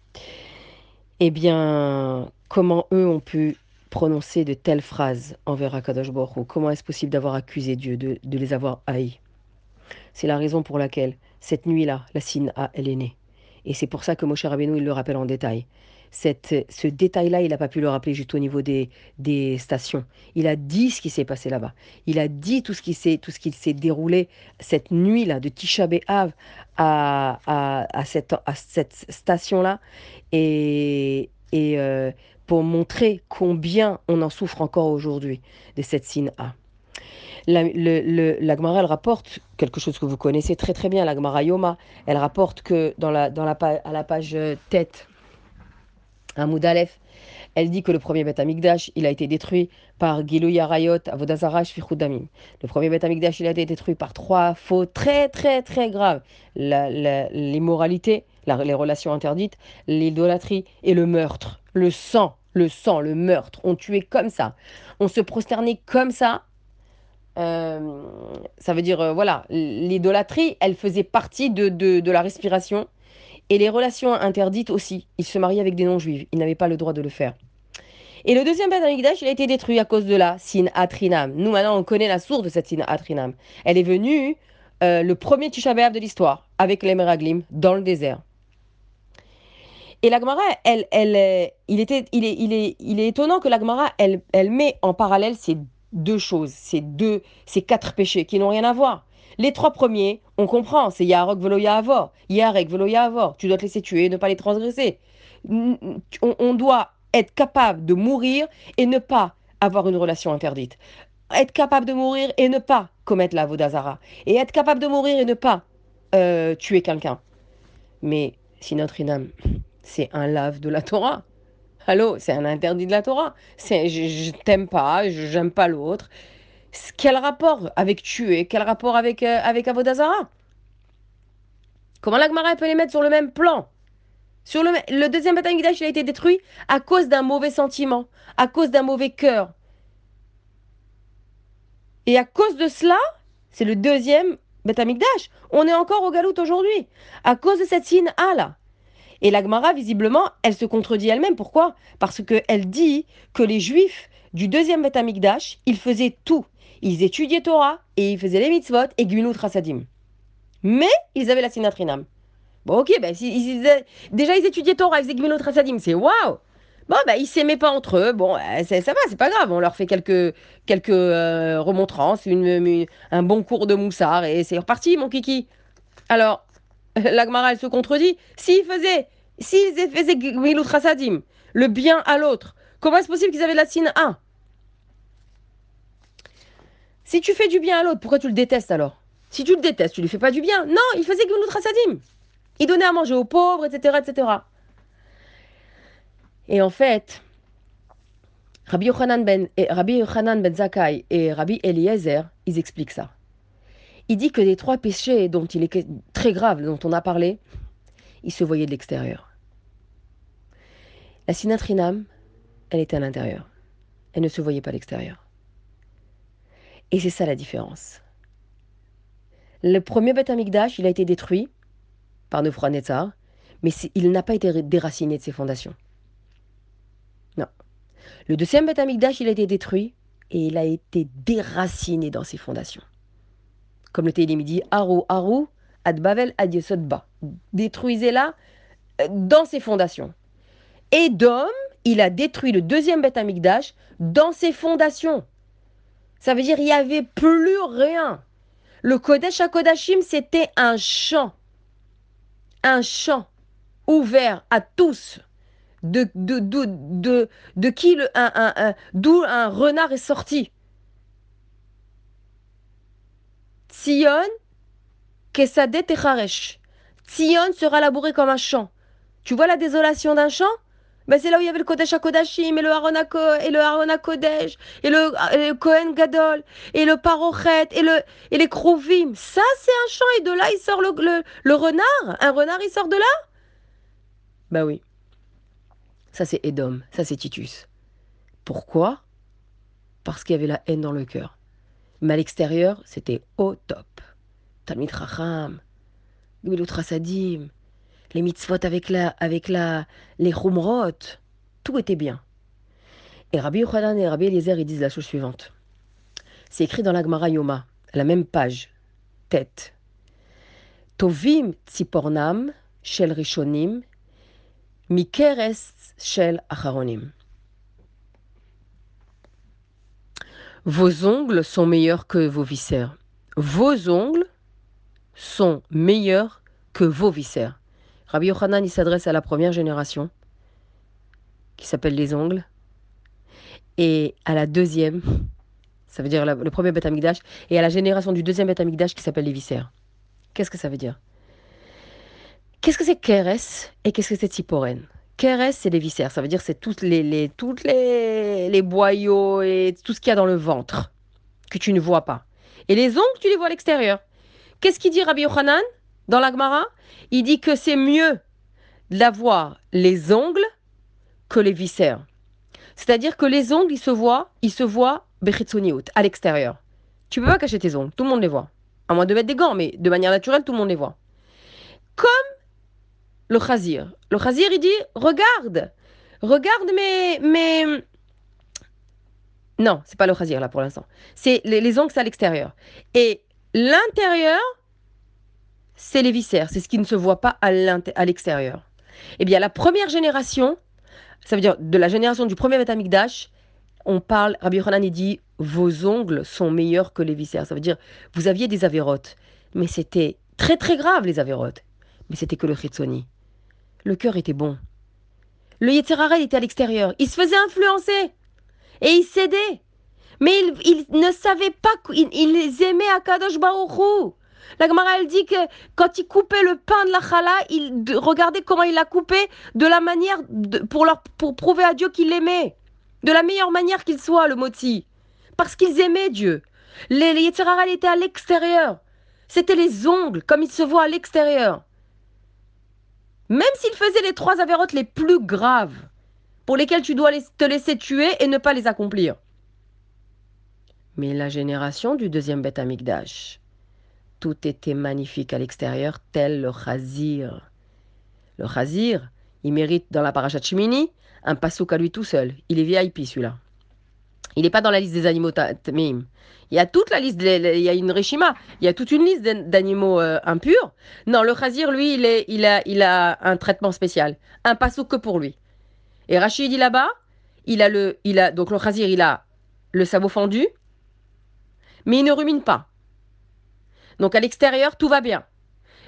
Eh bien, comment eux ont pu prononcer de telles phrases envers Akadosh Baruch Comment est-ce possible d'avoir accusé Dieu, de, les avoir haïs? C'est la raison pour laquelle, cette nuit-là, la signe a, elle est née. Et c'est pour ça que Moshe Rabbeinu, il le rappelle en détail ce détail-là, il n'a pas pu le rappeler juste au niveau des, stations. Il a dit ce qui s'est passé là-bas. Il a dit tout ce qui s'est, tout ce qui s'est déroulé cette nuit-là, de Tisha B'Av à, à, cette, à cette station-là. Et, euh, pour montrer combien on en souffre encore aujourd'hui de cette signe A. La, le, elle rapporte quelque chose que vous connaissez très très bien, la Gemara Yoma. Elle rapporte que dans la, dans la, à la page tête, un Moudalef, Elle dit que le premier Beth Amikdash, il a été détruit par Gilou Yarayot, Avodazara, Shfichudamim. Le premier Beth Amikdash, il a été détruit par trois fautes très, très, très graves. L'immoralité, les relations interdites, l'idolâtrie et le meurtre. Le sang, le sang, le meurtre. On tuait comme ça. On se prosternait comme ça. Euh, ça veut dire, euh, voilà, l'idolâtrie, elle faisait partie de, de la respiration et les relations interdites aussi. Il se mariait avec des non-juifs. Il n'avait pas le droit de le faire. Et le deuxième Beth Amikdash, il a été détruit à cause de la Sin Atrinam. Nous, maintenant, on connaît la source de cette Sin Atrinam. Elle est venue euh, le premier Tisha de l'histoire, avec les Meraglim, dans le désert. Et l'Agmara, elle, il, est, étonnant que l'Agmara, elle, elle met en parallèle ces deux choses, ces quatre péchés qui n'ont rien à voir. Les trois premiers, on comprend, c'est Yarok velo Yahavor, Yarek velo Yahavor. Tu dois te laisser tuer et ne pas les transgresser. On, doit être capable de mourir et ne pas avoir une relation interdite. Être capable de mourir et ne pas commettre la Vodazara. Et être capable de mourir et ne pas euh, tuer quelqu'un. Mais si notre inam, c'est un lave de la Torah. Allô, c'est un interdit de la Torah. C'est je, je t'aime pas, je j'aime pas l'autre. Quel rapport avec tuer Quel rapport avec, euh, avec Avodazara? Comment l'Agmara peut les mettre sur le même plan? Sur le, deuxième Beth il a été détruit à cause d'un mauvais sentiment, à cause d'un mauvais cœur. Et à cause de cela, c'est le deuxième Beth On est encore au galout aujourd'hui, à cause de cette signe A là. Et l'Agmara, visiblement, elle se contredit elle-même. Pourquoi? Parce qu'elle dit que les Juifs du deuxième Beth ils faisaient tout ils étudiaient Torah et ils faisaient les mitzvot et Gmilut Rasadim. Mais ils avaient la sinatrinam. Bon, ok, ben, déjà ils étudiaient Torah, ils faisaient Gmilut Rasadim, c'est waouh! Bon, ben, ils s'aimaient pas entre eux. Bon, euh, ça va, c'est pas grave. On leur fait quelques, quelques euh, remontrances, un bon cours de moussard et c'est reparti, mon kiki. Alors, l'Agmara, elle se contredit. S'ils faisaient, s'ils faisaient le bien à l'autre, comment est-ce possible qu'ils avaient la signe 1 si tu fais du bien à l'autre, pourquoi tu le détestes alors? Si tu le détestes, tu lui fais pas du bien. Non, il faisait que notre Sadim. Il donnait à manger aux pauvres, etc., etc. Et en fait, Rabbi Yochanan ben, Rabbi Yochanan ben Zakai et Rabbi Eliezer, ils expliquent ça. Il dit que les trois péchés dont il est très grave, dont on a parlé, ils se voyaient de l'extérieur. La sinatrinam, elle était à l'intérieur. Elle ne se voyait pas à l'extérieur. Et c'est ça la différence. Le premier Beth Amikdash, il a été détruit par Nebuchadnezzar, mais il n'a pas été déraciné de ses fondations. Non. Le deuxième Beth Amikdash, il a été détruit et il a été déraciné dans ses fondations. Comme le Télim dit, Haru, Haru, Ad Bavel, Ad. Détruisez-la euh, dans ses fondations. Et Dom, il a détruit le deuxième Beth Amikdash dans ses fondations. Ça veut dire qu'il n'y avait plus rien. Le Kodesh à Kodashim, c'était un champ. Un champ ouvert à tous. De, qui le, un, un, d'où un renard est sorti. Tzion, Kesadet Techaresh. Tzion sera labouré comme un champ. Tu vois la désolation d'un champ? Ben, c'est là où il y avait le Kodesh HaKodashim et le Aaron et le Kodesh et le, Kohen Gadol et le Parochet et, le, et les Krouvim. Ça, c'est un chant et de là, il sort le, renard. Un renard, il sort de là? Ben oui. Ça, c'est Edom. Ça, c'est Titus. Pourquoi? Parce qu'il y avait la haine dans le cœur. Mais à l'extérieur, c'était au top. Tamit Racham, Rasadim, les mitzvot avec, la, avec la, les chumrot, tout était bien. Et Rabbi Yochanan et Rabbi Eliezer, ils disent la chose suivante. C'est écrit dans la Gemara Yoma, la même page, tête. Tovim tzipornam shel rishonim, mikeres shel acharonim. Vos ongles sont meilleurs que vos viscères. Vos ongles sont meilleurs que vos viscères. Rabbi Yochanan, s'adresse à la première génération, qui s'appelle les ongles, et à la deuxième, ça veut dire le premier Beth Amikdash, et à la génération du deuxième Beth Amikdash qui s'appelle les viscères. Qu'est-ce que ça veut dire? Qu'est-ce que c'est Keres et qu'est-ce que c'est Tziporen? Keres, c'est les viscères. Ça veut dire c'est toutes les, les, toutes les, les boyaux et tout ce qu'il y a dans le ventre que tu ne vois pas. Et les ongles, tu les vois à l'extérieur. Qu'est-ce qu'il dit Rabbi Yochanan? Dans l'Agmara Il dit que c'est mieux d'avoir les ongles que les viscères. C'est-à-dire que les ongles, ils se voient, ils se voient à l'extérieur. Tu peux pas cacher tes ongles, tout le monde les voit. À moins de mettre des gants, mais de manière naturelle, tout le monde les voit. Comme le chazir. Le chazir, il dit, regarde, regarde mes... mes... Non, c'est pas le chazir là pour l'instant. C'est les, ongles, c'est à l'extérieur. Et l'intérieur, c'est les viscères. C'est ce qui ne se voit pas à l'extérieur. Eh bien, la première génération, ça veut dire de la génération du premier Betamikdash, on parle, Rabbi Yochanan, il dit, vos ongles sont meilleurs que les viscères. Ça veut dire, vous aviez des avérotes, mais c'était très très grave les avérotes. Mais c'était que le chitsoni. Le cœur était bon. Le Yetzirara était à l'extérieur. Il se faisait influencer. Et il cédait. Mais il, ne savait pas qu'il les aimait à Kadosh Baruchou. La Gemara, elle dit que quand il coupait le pain de la chala, il regardait comment il l'a coupé de la manière pour prouver à Dieu qu'il l'aimait. De la meilleure manière qu'il soit, le moti. Parce qu'ils aimaient Dieu. Les, les étaient à l'extérieur. C'était les ongles, comme ils se voient à l'extérieur. Même s'ils faisaient les trois avérotes les plus graves, pour lesquelles tu dois te laisser tuer et ne pas les accomplir. Mais la génération du deuxième Beth Amikdash, tout était magnifique à l'extérieur, tel le Chazir. Le Chazir, il mérite dans la parachat Shemini un passouk à lui tout seul. Il est VIP celui-là. Il n'est pas dans la liste des animaux tamim. Il y a toute la liste, il y a une reshima, il y a toute une liste d'animaux euh, impurs. Non, le chazir, lui, il, a, un traitement spécial, un passouk que pour lui. Et Rachid là-bas, il a le, il a donc le chazir, il a le sabot fendu, mais il ne rumine pas. Donc à l'extérieur, tout va bien.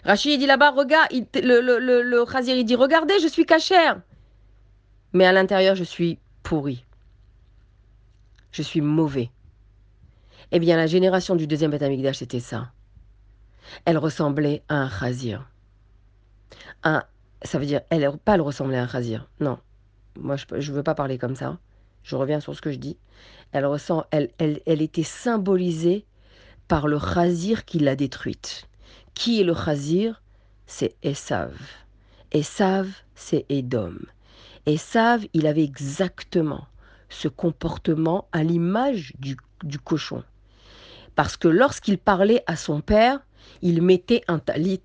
Rachid dit là-bas, regarde, le, le, le, le il dit, regardez, je suis cachère. Mais à l'intérieur, je suis pourri. Je suis mauvais. Eh bien, la génération du deuxième Beth c'était ça. Elle ressemblait à un chazir. Un, ça veut dire, elle pas elle ressemblait à un chazir. Non. Moi, je ne veux pas parler comme ça. Je reviens sur ce que je dis. Elle, ressent, elle, elle, elle était symbolisée par le chazir qui l'a détruite. Qui est le chazir C'est Esav. Esav, c'est Edom. Esav, il avait exactement ce comportement à l'image du, cochon. Parce que lorsqu'il parlait à son père, il mettait un talit.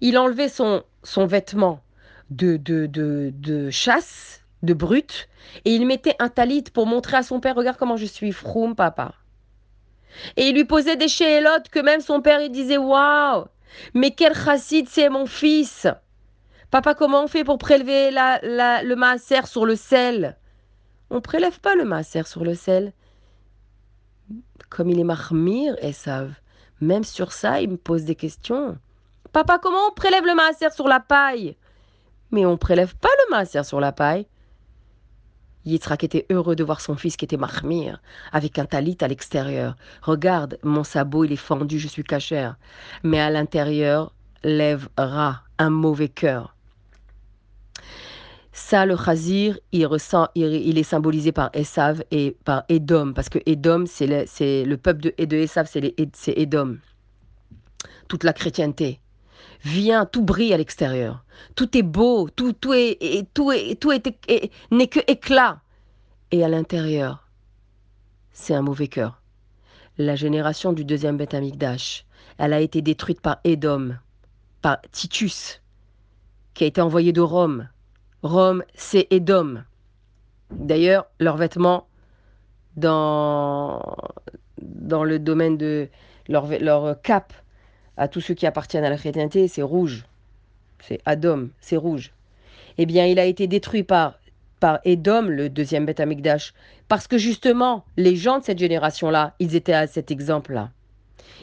Il enlevait son, vêtement de, chasse, de brute, et il mettait un talit pour montrer à son père, regarde comment je suis froum, papa. Et il lui posait des chélotes que même son père, il disait, waouh, mais quel chassid c'est mon fils. Papa, comment on fait pour prélever le maaser sur le sel? On prélève pas le maaser sur le sel comme il est marmire, savent. Même sur ça, il me pose des questions. Papa, comment on prélève le maaser sur la paille? Mais on prélève pas le maaser sur la paille. Yitzhak était heureux de voir son fils qui était marmire, avec un talit à l'extérieur. Regarde, mon sabot, il est fendu, je suis cachère. Mais à l'intérieur, lève rat, un mauvais cœur. Ça, le chazir, il, est symbolisé par Esav et par Edom, parce que Edom, c'est le, le, peuple de, de Esav, c'est Edom. Toute la chrétienté. Vient, tout brille à l'extérieur. Tout est beau, tout, tout est, tout est, tout est, n'est que éclat. Et à l'intérieur, c'est un mauvais cœur. La génération du deuxième Beth Amikdash, elle a été détruite par Edom, par Titus, qui a été envoyé de Rome Rome, c'est Édom. D'ailleurs, leurs vêtements dans, dans le domaine de leur, leur cap à tous ceux qui appartiennent à la chrétienté, c'est rouge. C'est Adom, c'est rouge. Eh bien, il a été détruit par, par Édom, le deuxième Beth Amikdash, parce que justement, les gens de cette génération-là, ils étaient à cet exemple-là.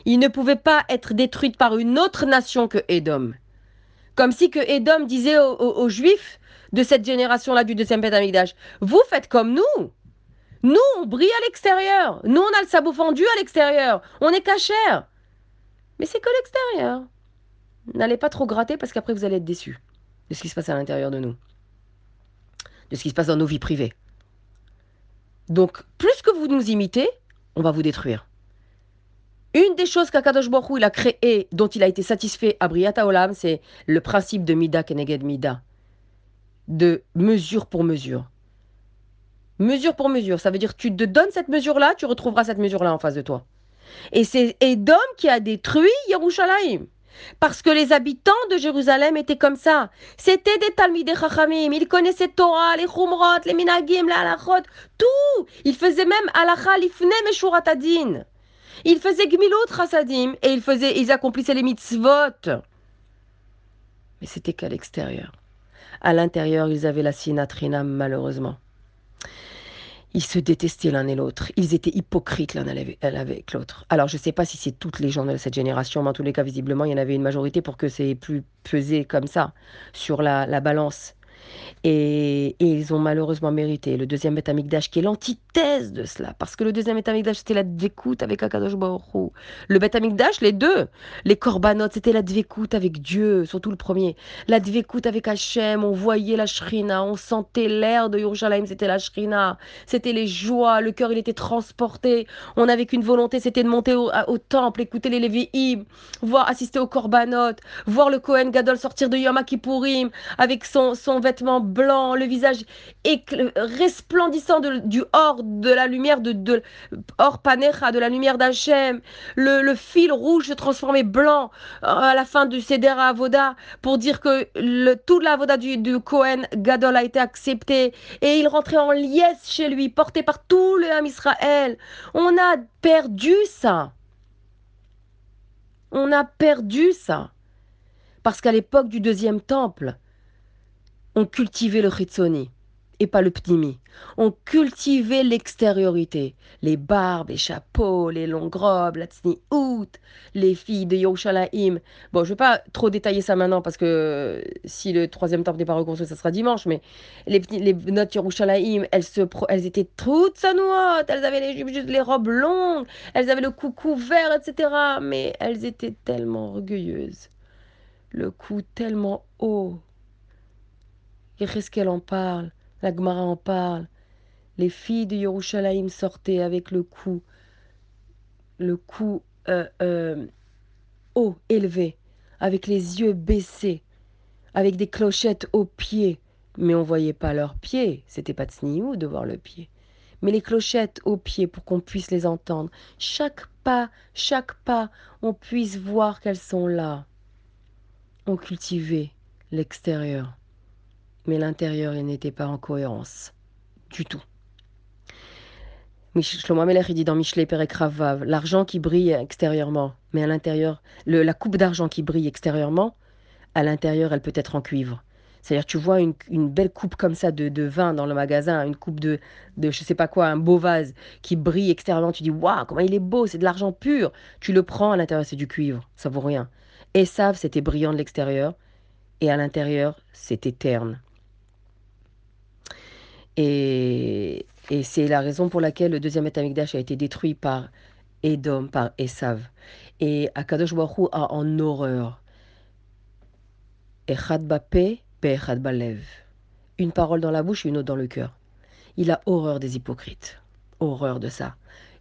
Ils ne pouvaient pas être détruits par une autre nation que Édom. Comme si que Édom disait aux Juifs, de cette génération-là du deuxième Beth Vous faites comme nous. Nous, on brille à l'extérieur. Nous, on a le sabot fendu à l'extérieur. On est cachère. Mais c'est que l'extérieur. N'allez pas trop gratter parce qu'après vous allez être déçus. de ce qui se passe à l'intérieur de nous, de ce qui se passe dans nos vies privées. Donc, plus que vous nous imitez, on va vous détruire. Une des choses qu'Akadosh Baruch il a créé, dont il a été satisfait à Briata Olam, c'est le principe de Mida Keneged Mida, de mesure pour mesure. Mesure pour mesure, ça veut dire tu te donnes cette mesure-là, tu retrouveras cette mesure-là en face de toi. Et c'est Edom qui a détruit Yerushalayim. Parce que les habitants de Jérusalem étaient comme ça. C'était des Talmidei Chachamim. Ils connaissaient Torah, les Chumrot, les Minagim, les Halachot, tout. Ils faisaient même Halacha Lifne Meshurat Adin. Ils faisaient Gmilot Chasadim et ils, faisaient, ils accomplissaient les mitzvot. Mais c'était qu'à l'extérieur. À l'intérieur, ils avaient la sinatrina, malheureusement. Ils se détestaient l'un et l'autre. Ils étaient hypocrites l'un avec l'autre. Alors, je ne sais pas si c'est toutes les gens de cette génération, mais en tous les cas, visiblement, il y en avait une majorité pour que c'est plus pesé comme ça sur la, la balance. Et, ils ont malheureusement mérité le deuxième Betamikdash, qui est l'antithèse de cela. Parce que le deuxième Betamikdash, c'était la dvékoute avec Akadosh Baruch Le Betamikdash, les deux, les Korbanot, c'était la dvékoute avec Dieu, surtout le premier. La dvékoute avec Hachem, on voyait la Shrina, on sentait l'air de Yerushalayim, c'était la Shrina. C'était les joies, le cœur, il était transporté. On n'avait qu'une volonté, c'était de monter au, temple, écouter les Lévi'im, voir, assister aux Korbanot, voir le Kohen Gadol sortir de Yom Kippourim avec son, son vêtement blanc, le visage resplendissant du or de la lumière de, de de la lumière d'Hachem. Le, fil rouge se transformait blanc euh, à la fin du Seder Avoda pour dire que le, toute l'Avoda du, du Cohen Gadol a été accepté et il rentrait en liesse chez lui, porté par tout le Ham Israël. On a perdu ça. On a perdu ça. Parce qu'à l'époque du deuxième temple, on cultivait le chitsoni et pas le pnimi. On cultivait l'extériorité, les barbes, les chapeaux, les longues robes, la out, les filles de Yerushalayim. Bon, je vais pas trop détailler ça maintenant parce que si le troisième temple n'est pas reconstruit, ça sera dimanche, mais les, les notes Yerushalayim, elles, se, elles étaient toutes sanouotes, elles avaient les, les robes longues, elles avaient le cou couvert, etc. Mais elles étaient tellement orgueilleuses, le cou tellement haut qu'elle en parle, la Gemara en parle. Les filles de Yerushalayim sortaient avec le cou, le cou euh, euh, haut, élevé, avec les yeux baissés, avec des clochettes aux pieds. Mais on voyait pas leurs pieds, c'était pas de sniou de voir le pied. Mais les clochettes aux pieds pour qu'on puisse les entendre. Chaque pas, chaque pas, on puisse voir qu'elles sont là. On cultivait l'extérieur mais l'intérieur, il n'était pas en cohérence du tout. Shlomo Ameler, il dit dans Michelet Perekravav, l'argent qui brille extérieurement, mais à l'intérieur, la coupe d'argent qui brille extérieurement, à l'intérieur, elle peut être en cuivre. C'est-à-dire, tu vois une, belle coupe comme ça de, vin dans le magasin, une coupe de, de je sais pas quoi, un beau vase qui brille extérieurement. Tu dis, waouh, comment il est beau, c'est de l'argent pur. Tu le prends, à l'intérieur, c'est du cuivre, ça vaut rien. Et savent, c'était brillant de l'extérieur, et à l'intérieur, c'était terne. Et, c'est la raison pour laquelle le deuxième Betamikdash a été détruit par Edom, par Esav. Et Akadosh a en horreur Balev. Une parole dans la bouche une autre dans le cœur. Il a horreur des hypocrites. Horreur de ça.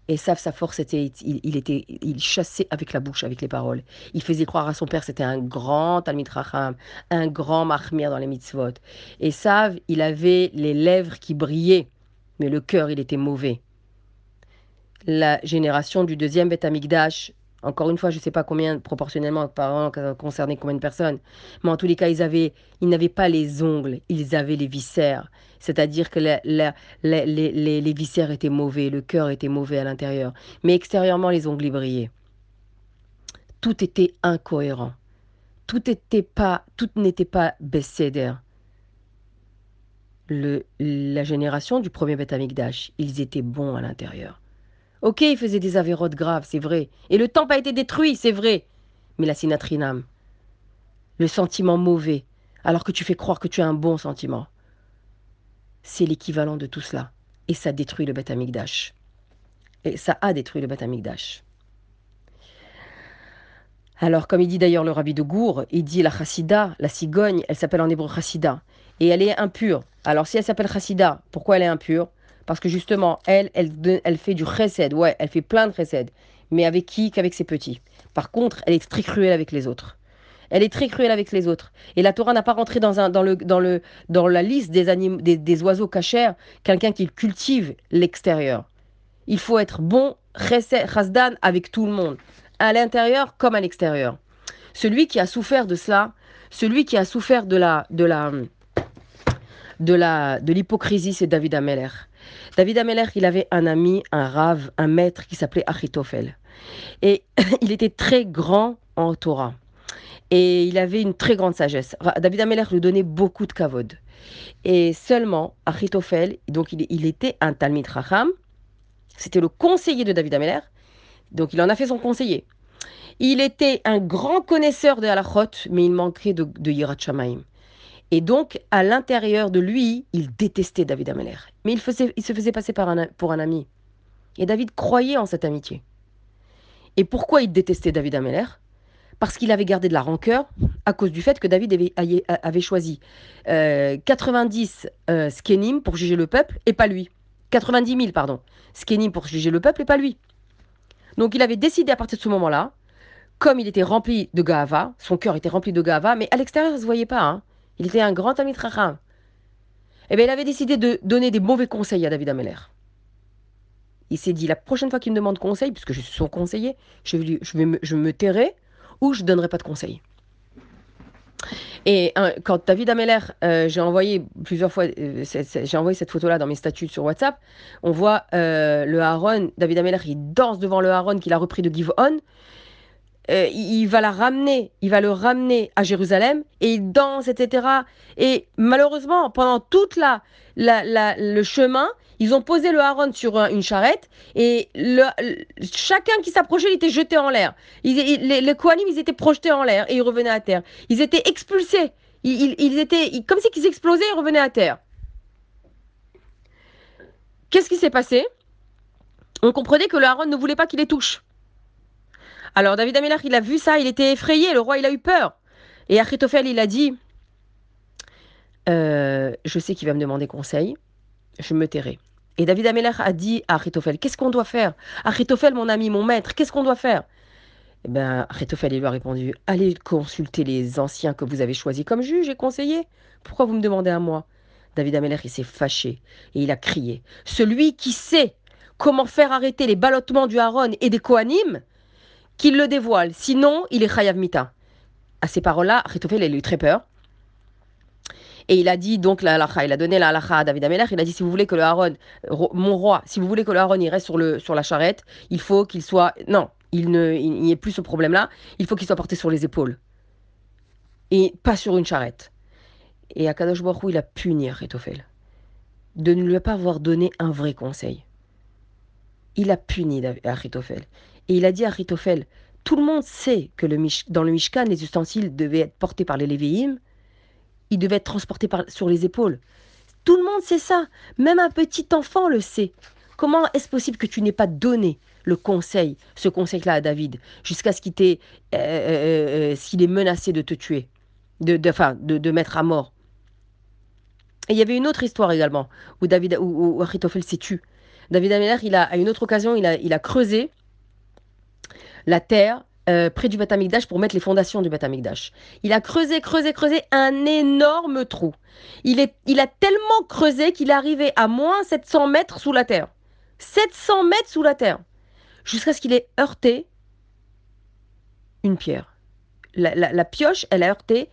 Et sa force était, il, était, il chassait avec la bouche, avec les paroles. Il faisait croire à son père, c'était un grand Talmid Racham, un grand Mahmir dans les mitzvot. Et Sav, il avait les lèvres qui brillaient, mais le cœur, il était mauvais. La génération du deuxième Beth Amikdash, encore une fois, je ne sais pas combien, proportionnellement, par an, concernait combien de personnes, mais en tous les cas, ils avaient, ils n'avaient pas les ongles, ils avaient les viscères. C'est-à-dire que les, les, viscères étaient mauvais, le cœur était mauvais à l'intérieur. Mais extérieurement, les ongles brillaient. Tout était incohérent. Tout n'était pas, tout n'était pas Le, la génération du premier Beth ils étaient bons à l'intérieur. Ok, ils faisaient des avérotes graves, c'est vrai. Et le temple a été détruit, c'est vrai. Mais la sinatrinam, le sentiment mauvais, alors que tu fais croire que tu as un bon sentiment c'est l'équivalent de tout cela. Et ça détruit le Beth Amikdash. Et ça a détruit le Beth Amikdash. Alors, comme il dit d'ailleurs le rabbi de Gour, il dit la chassida, la cigogne, elle s'appelle en hébreu chassida. Et elle est impure. Alors, si elle s'appelle chassida, pourquoi elle est impure? Parce que justement, elle, elle, fait du chesed. Ouais, elle fait plein de chesed. Mais avec qui Qu'avec ses petits. Par contre, elle est très cruelle avec les autres. Elle est très cruelle avec les autres. Et la Torah n'a pas rentré dans, la liste des, oiseaux cachers quelqu'un qui cultive l'extérieur. Il faut être bon, chasdan, avec tout le monde, à l'intérieur comme à l'extérieur. Celui qui a souffert de cela, celui qui a souffert de de l'hypocrisie, c'est David Ameller. David Ameller, il avait un ami, un rave, un maître qui s'appelait Achitophel. Et il était très grand en Torah. Et il avait une très grande sagesse. David Ameller lui donnait beaucoup de kavod. Et seulement, Achitophel, donc il, était un Talmid Racham, c'était le conseiller de David Ameller, donc il en a fait son conseiller. Il était un grand connaisseur de halachot, mais il manquait de, de Yirat Shamaim. Et donc, à l'intérieur de lui, il détestait David Ameller. Mais il, se faisait passer pour un ami. Et David croyait en cette amitié. Et pourquoi il détestait David Ameller? Parce qu'il avait gardé de la rancœur à cause du fait que David avait, choisi 90 euh, euh, pour juger le peuple et pas lui. 90 000, pardon. Skenim pour juger le peuple et pas lui. Donc il avait décidé à partir de ce moment-là, comme il était rempli de Gahava, son cœur était rempli de Gahava, mais à l'extérieur, ça ne se voyait pas. Hein. Il était un grand ami Tracham. Eh bien, il avait décidé de donner des mauvais conseils à David Ameller. Il s'est dit, la prochaine fois qu'il me demande conseil, puisque je suis son conseiller, je, vais, me, je tairai ou je ne donnerai pas de conseils. Et quand David Ameller, euh, j'ai envoyé plusieurs fois, euh, j'ai envoyé cette photo-là dans mes statuts sur WhatsApp, on voit euh, le Aaron, David Ameller, il danse devant le Aaron qu'il a repris de Givon. il va la ramener, il va le ramener à Jérusalem et il danse, etc. Et malheureusement, pendant toute la, le chemin, ils ont posé le haron sur une charrette et le, chacun qui s'approchait, il était jeté en l'air. les, les ils étaient projetés en l'air et ils revenaient à terre. Ils étaient expulsés. Ils, étaient comme si ils explosaient et revenaient à terre. Qu'est-ce qui s'est passé? On comprenait que le haron ne voulait pas qu'il les touche. Alors David Ameller, il a vu ça, il était effrayé. Le roi, il a eu peur. Et Achitophel, il a dit euh, Je sais qu'il va me demander conseil je me tairai. Et David Ameller a dit à Achitophel, qu'est-ce qu'on doit faire? Achitophel, mon ami, mon maître, qu'est-ce qu'on doit faire? Eh bien, Achitophel lui a répondu, allez consulter les anciens que vous avez choisis comme juges et conseillers. Pourquoi vous me demandez à moi? David Ameller, il s'est fâché et il a crié, celui qui sait comment faire arrêter les ballottements du Haron et des Kohanim, qu'il le dévoile, sinon il est Chayav Mita. À ces paroles-là, Achitophel a eu très peur. Et il a dit donc la halacha, il a donné la halacha à David Ameller, il a dit si vous voulez que le Aaron, mon roi, si vous voulez que le Aaron il reste sur, le, sur la charrette, il faut qu'il soit. Non, il n'y ait plus ce problème-là, il faut qu'il soit porté sur les épaules. Et pas sur une charrette. Et Akadosh Baruch il a puni Achitophel de ne lui pas avoir donné un vrai conseil. Il a puni Achitophel. Et il a dit à Achitophel, tout le monde sait que dans le Mishkan, les ustensiles devaient être portés par les Lévi'im, il devait être transporté par, sur les épaules. Tout le monde sait ça. Même un petit enfant le sait. Comment est-ce possible que tu n'aies pas donné le conseil, ce conseil-là à David, jusqu'à ce qu'il t'ait, euh, euh, euh, est menacé de te tuer, de, de, mettre à mort? Et il y avait une autre histoire également où David, où, où s'est tué. David Ameller, il a, à une autre occasion, il a creusé la terre euh, près du Batamikdash pour mettre les fondations du Batamikdash. Il a creusé, creusé, creusé un énorme trou. Il, est, a tellement creusé qu'il est arrivé à moins 700 mètres sous la terre. 700 mètres sous la terre. Jusqu'à ce qu'il ait heurté une pierre. La, pioche, elle a heurté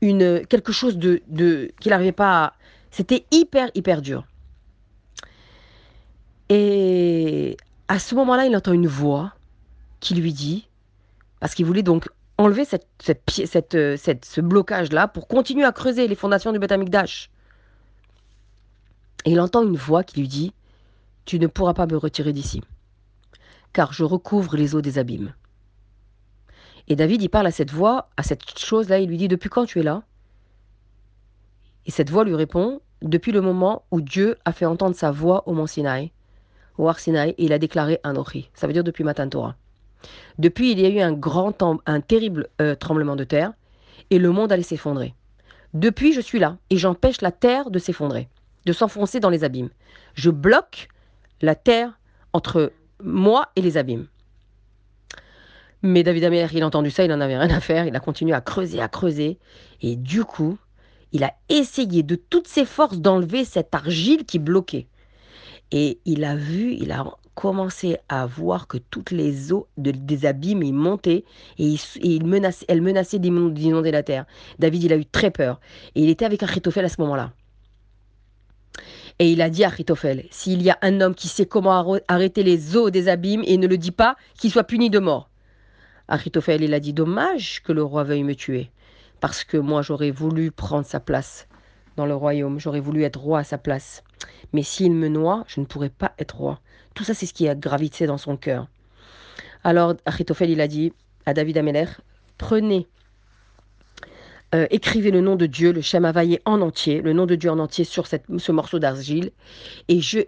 quelque chose de, de qu'il n'arrivait pas à... C'était hyper, hyper dur. Et à ce moment-là, il entend une voix qui lui dit parce qu'il voulait donc enlever cette, cette, euh, cette, ce blocage-là pour continuer à creuser les fondations du Beth Amikdash. Et il entend une voix qui lui dit Tu ne pourras pas me retirer d'ici, car je recouvre les eaux des abîmes. Et David, il parle à cette voix, à cette chose-là, il lui dit Depuis quand tu es là? Et cette voix lui répond Depuis le moment où Dieu a fait entendre sa voix au mont Sinaï, au Har Sinaï, et il a déclaré un. Ça veut dire depuis Matan Torah. Depuis, il y a eu un grand, un terrible euh, tremblement de terre et le monde allait s'effondrer. Depuis, je suis là et j'empêche la terre de s'effondrer, de s'enfoncer dans les abîmes. Je bloque la terre entre moi et les abîmes. Mais David Améler, il a entendu ça, il n'en avait rien à faire, il a continué à creuser, à creuser. Et du coup, il a essayé de toutes ses forces d'enlever cette argile qui bloquait. Et il a vu, il a commencé à voir que toutes les eaux des abîmes montaient et, il, menaçait, elle menaçait d'inonder la terre. David, il a eu très peur. Et il était avec Achitophel à ce moment-là. Et il a dit à Achitophel, s'il y a un homme qui sait comment arrêter les eaux des abîmes et ne le dit pas, qu'il soit puni de mort. Achitophel, il a dit, dommage que le roi veuille me tuer, parce que moi j'aurais voulu prendre sa place dans le royaume, j'aurais voulu être roi à sa place. Mais s'il me noie, je ne pourrais pas être roi. Tout ça, c'est ce qui a gravité dans son cœur. Alors, Achitophel, il a dit à David Améler, prenez, euh, écrivez le nom de Dieu, le Shem en entier, le nom de Dieu en entier sur ce morceau d'argile, et sur,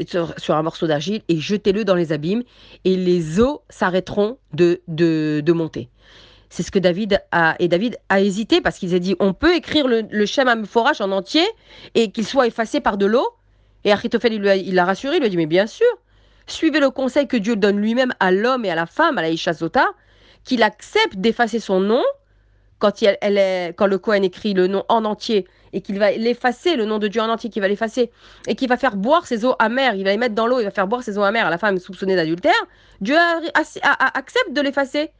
un morceau d'argile, et jetez-le dans les abîmes, et les eaux s'arrêteront de, monter. C'est ce que David a. Et David a hésité parce qu'il s'est dit on peut écrire le, le Shem en entier et qu'il soit effacé par de l'eau. Et Achitophel, il l'a rassuré, il lui a dit Mais bien sûr, suivez le conseil que Dieu donne lui-même à l'homme et à la femme, à la Ishazota, qu'il accepte d'effacer son nom quand, il, elle quand le Cohen écrit le nom en entier et qu'il va l'effacer, le nom de Dieu en entier, qu'il va l'effacer et qu'il va faire boire ses eaux amères, il va les mettre dans l'eau, il va faire boire ses eaux amères à la femme soupçonnée d'adultère, Dieu accepte de l'effacer.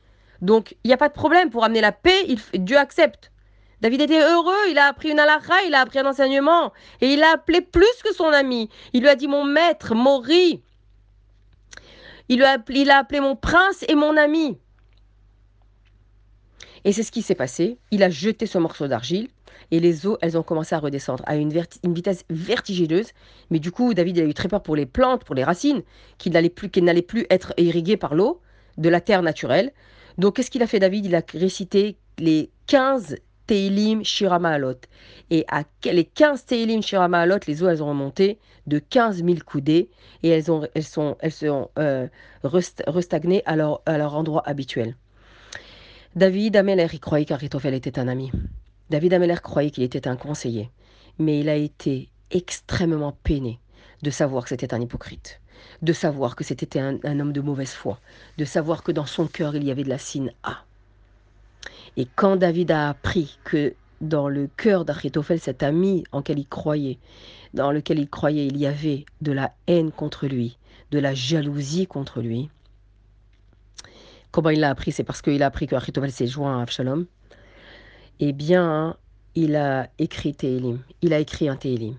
Donc il n'y a pas de problème pour amener la paix, Dieu accepte. David était heureux, il a appris une halakha, il a appris un enseignement et il a appelé plus que son ami. Il lui a dit mon maître, Mori. Il, a, appelé mon prince et mon ami. Et c'est ce qui s'est passé. Il a jeté ce morceau d'argile et les eaux, elles ont commencé à redescendre à une, vitesse vertigineuse. Mais du coup, David a eu très peur pour les plantes, pour les racines, qu'ils n'allaient plus, plus être irriguées par l'eau de la terre naturelle. Donc, qu'est-ce qu'il a fait, David? Il a récité les 15 Teilim Shirama Alot. Et à les 15 Teilim Shirama Alot, les eaux, elles ont remonté de 15 000 coudées et elles, ont, sont, euh, restagnées à leur, à leur endroit habituel. David Ameller, il croyait qu'Aritophel était un ami. David Ameller croyait qu'il était un conseiller. Mais il a été extrêmement peiné de savoir que c'était un hypocrite, de savoir que c'était un, homme de mauvaise foi, de savoir que dans son cœur il y avait de la sine A. Et quand David a appris que dans le cœur d'Achitophel, cet ami en il croyait, dans lequel il croyait, il y avait de la haine contre lui, de la jalousie contre lui, Comment il l'a appris? C'est parce qu'il a appris que Achitophel s'est joint à Absalom. Eh bien, il a écrit Télim. Il a écrit un Télim.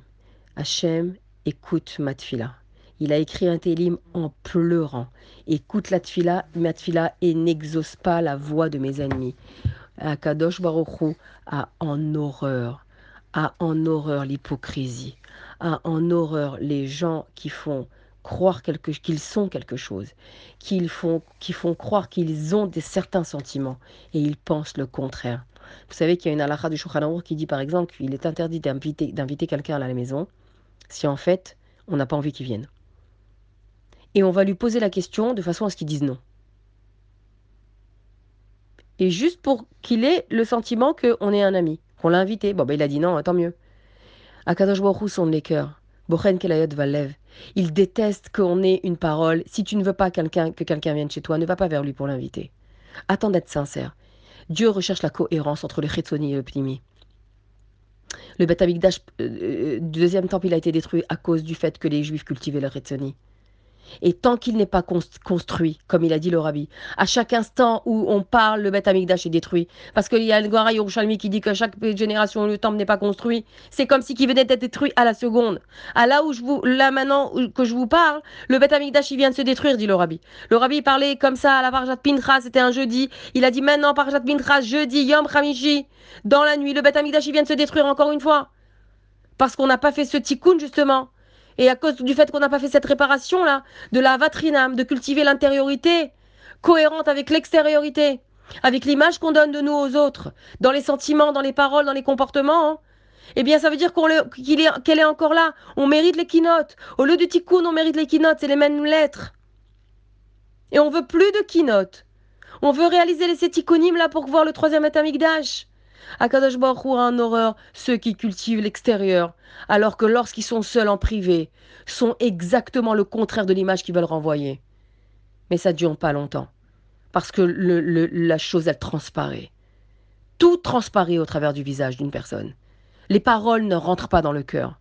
Hachem, écoute ma tfila. Il a écrit un Télim en pleurant. Écoute la tfila, ma tfila, et n'exauce pas la voix de mes ennemis. Akadosh Baruchou a en horreur, a en horreur l'hypocrisie, a en horreur les gens qui font croire qu'ils sont quelque chose, qu'ils font, qui font croire qu'ils ont des certains sentiments et ils pensent le contraire. Vous savez qu'il y a une halakha du Shulchan qui dit par exemple qu'il est interdit d'inviter, d'inviter quelqu'un à la maison si en fait on n'a pas envie qu'il vienne. Et on va lui poser la question de façon à ce qu'il dise non. Et juste pour qu'il ait le sentiment qu'on est un ami, qu'on l'a invité. Bon, ben il a dit non, tant mieux. Akadosh Baruch sonde les cœurs. Bochen Kelayot Valev. Il déteste qu'on ait une parole. Si tu ne veux pas que quelqu'un vienne chez toi, ne va pas vers lui pour l'inviter. Attends d'être sincère. Dieu recherche la cohérence entre le Chetsoni et le Pnimi. Le Beth euh, euh, deuxième temple, il a été détruit à cause du fait que les Juifs cultivaient le Chetsoni. Et tant qu'il n'est pas construit, comme il a dit le rabbi, à chaque instant où on parle, le Beth Amikdash est détruit. Parce qu'il y a le Gwara Yerushalmi qui dit que chaque génération, le temple n'est pas construit. C'est comme si qui venait d'être détruit à la seconde. À là où je vous, là maintenant que je vous parle, le Beth Amikdash, il vient de se détruire, dit le rabbi. Le rabbi parlait comme ça à la Parjat Pinchas, c'était un jeudi. Il a dit maintenant, Parjat Pinchas, jeudi, Yom Khamishi, dans la nuit, le Beth Amikdash, il vient de se détruire encore une fois. Parce qu'on n'a pas fait ce tikkun, justement. Et à cause du fait qu'on n'a pas fait cette réparation-là, de la vatrinam, de cultiver l'intériorité cohérente avec l'extériorité, avec l'image qu'on donne de nous aux autres, dans les sentiments, dans les paroles, dans les comportements, hein, eh bien, ça veut dire qu'elle est, encore là. On mérite les keynotes. Au lieu du tikkun, on mérite les keynotes. C'est les mêmes lettres. Et on veut plus de keynotes. On veut réaliser les sept là pour voir le troisième Atamikdash. Akadosh Baruch a en horreur ceux qui cultivent l'extérieur, alors que lorsqu'ils sont seuls en privé, sont exactement le contraire de l'image qu'ils veulent renvoyer. Mais ça ne dure pas longtemps, parce que la chose, elle transparaît. Tout transparaît au travers du visage d'une personne. Les paroles ne rentrent pas dans le cœur.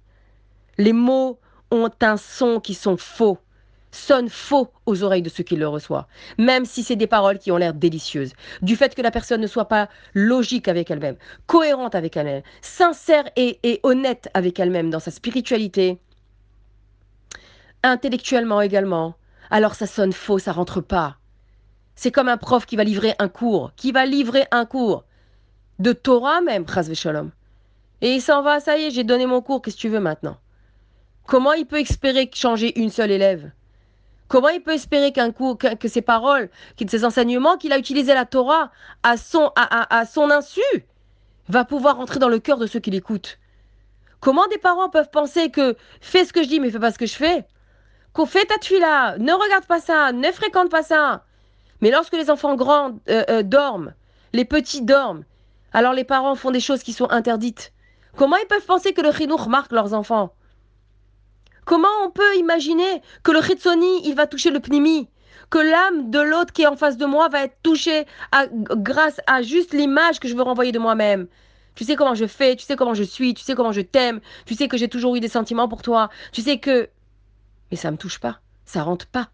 Les mots ont un son qui sont faux sonne faux aux oreilles de ceux qui le reçoivent, même si c'est des paroles qui ont l'air délicieuses. Du fait que la personne ne soit pas logique avec elle-même, cohérente avec elle-même, sincère et, honnête avec elle-même dans sa spiritualité, intellectuellement également, alors ça sonne faux, ça rentre pas. C'est comme un prof qui va livrer un cours, qui va livrer un cours de Torah même, Shalom. Et il s'en va, ça y est, j'ai donné mon cours, qu'est-ce que tu veux maintenant? Comment il peut espérer changer une seule élève? Comment il peut espérer qu'un coup, que, ses paroles, que ses enseignements, qu'il a utilisé la Torah à son, insu, va pouvoir entrer dans le cœur de ceux qui l'écoutent? Comment des parents peuvent penser que fais ce que je dis mais fais pas ce que je fais? Qu'on fait ta là, ne regarde pas ça, ne fréquente pas ça. Mais lorsque les enfants grands euh, euh, dorment, les petits dorment, alors les parents font des choses qui sont interdites. Comment ils peuvent penser que le chinour marque leurs enfants? Comment on peut imaginer que le Chitsoni, il va toucher le pnimi? Que l'âme de l'autre qui est en face de moi va être touchée grâce à juste l'image que je veux renvoyer de moi-même. Tu sais comment je fais, tu sais comment je suis, tu sais comment je t'aime, tu sais que j'ai toujours eu des sentiments pour toi, tu sais que... Mais ça me touche pas, ça rentre pas.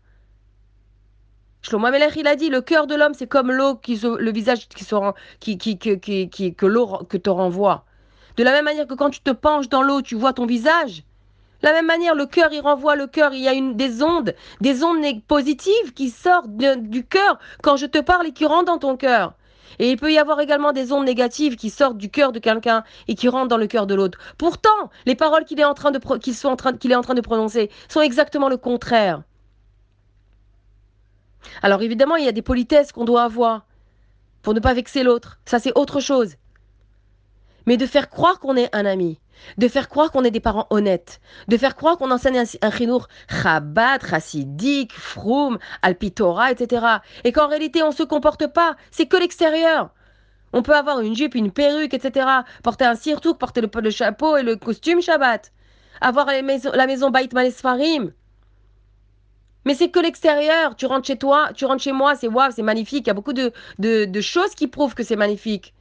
Shlomo Amelech, il a dit, le cœur de l'homme, c'est comme l'eau, qui le visage qui que l'eau te renvoie. De la même manière que quand tu te penches dans l'eau, tu vois ton visage, la même manière, le cœur, il renvoie le cœur. Il y a des ondes, des ondes positives qui sortent du cœur quand je te parle et qui rentrent dans ton cœur. Et il peut y avoir également des ondes négatives qui sortent du cœur de quelqu'un et qui rentrent dans le cœur de l'autre. Pourtant, les paroles qu'il est en train de prononcer sont exactement le contraire. Alors évidemment, il y a des politesses qu'on doit avoir pour ne pas vexer l'autre. Ça c'est autre chose. Mais de faire croire qu'on est un ami, de faire croire qu'on est des parents honnêtes, de faire croire qu'on enseigne un, un chinour Chabad, chassidique, froum, alpitora, etc. Et qu'en réalité on ne se comporte pas, c'est que l'extérieur. On peut avoir une jupe, une perruque, etc. Porter un sirtouk, porter le, chapeau et le costume Shabbat. Avoir la maison, Bait Malesfarim. Mais c'est que l'extérieur. Tu rentres chez toi, tu rentres chez moi, c'est waouh, c'est magnifique. Il y a beaucoup de choses qui prouvent que c'est magnifique.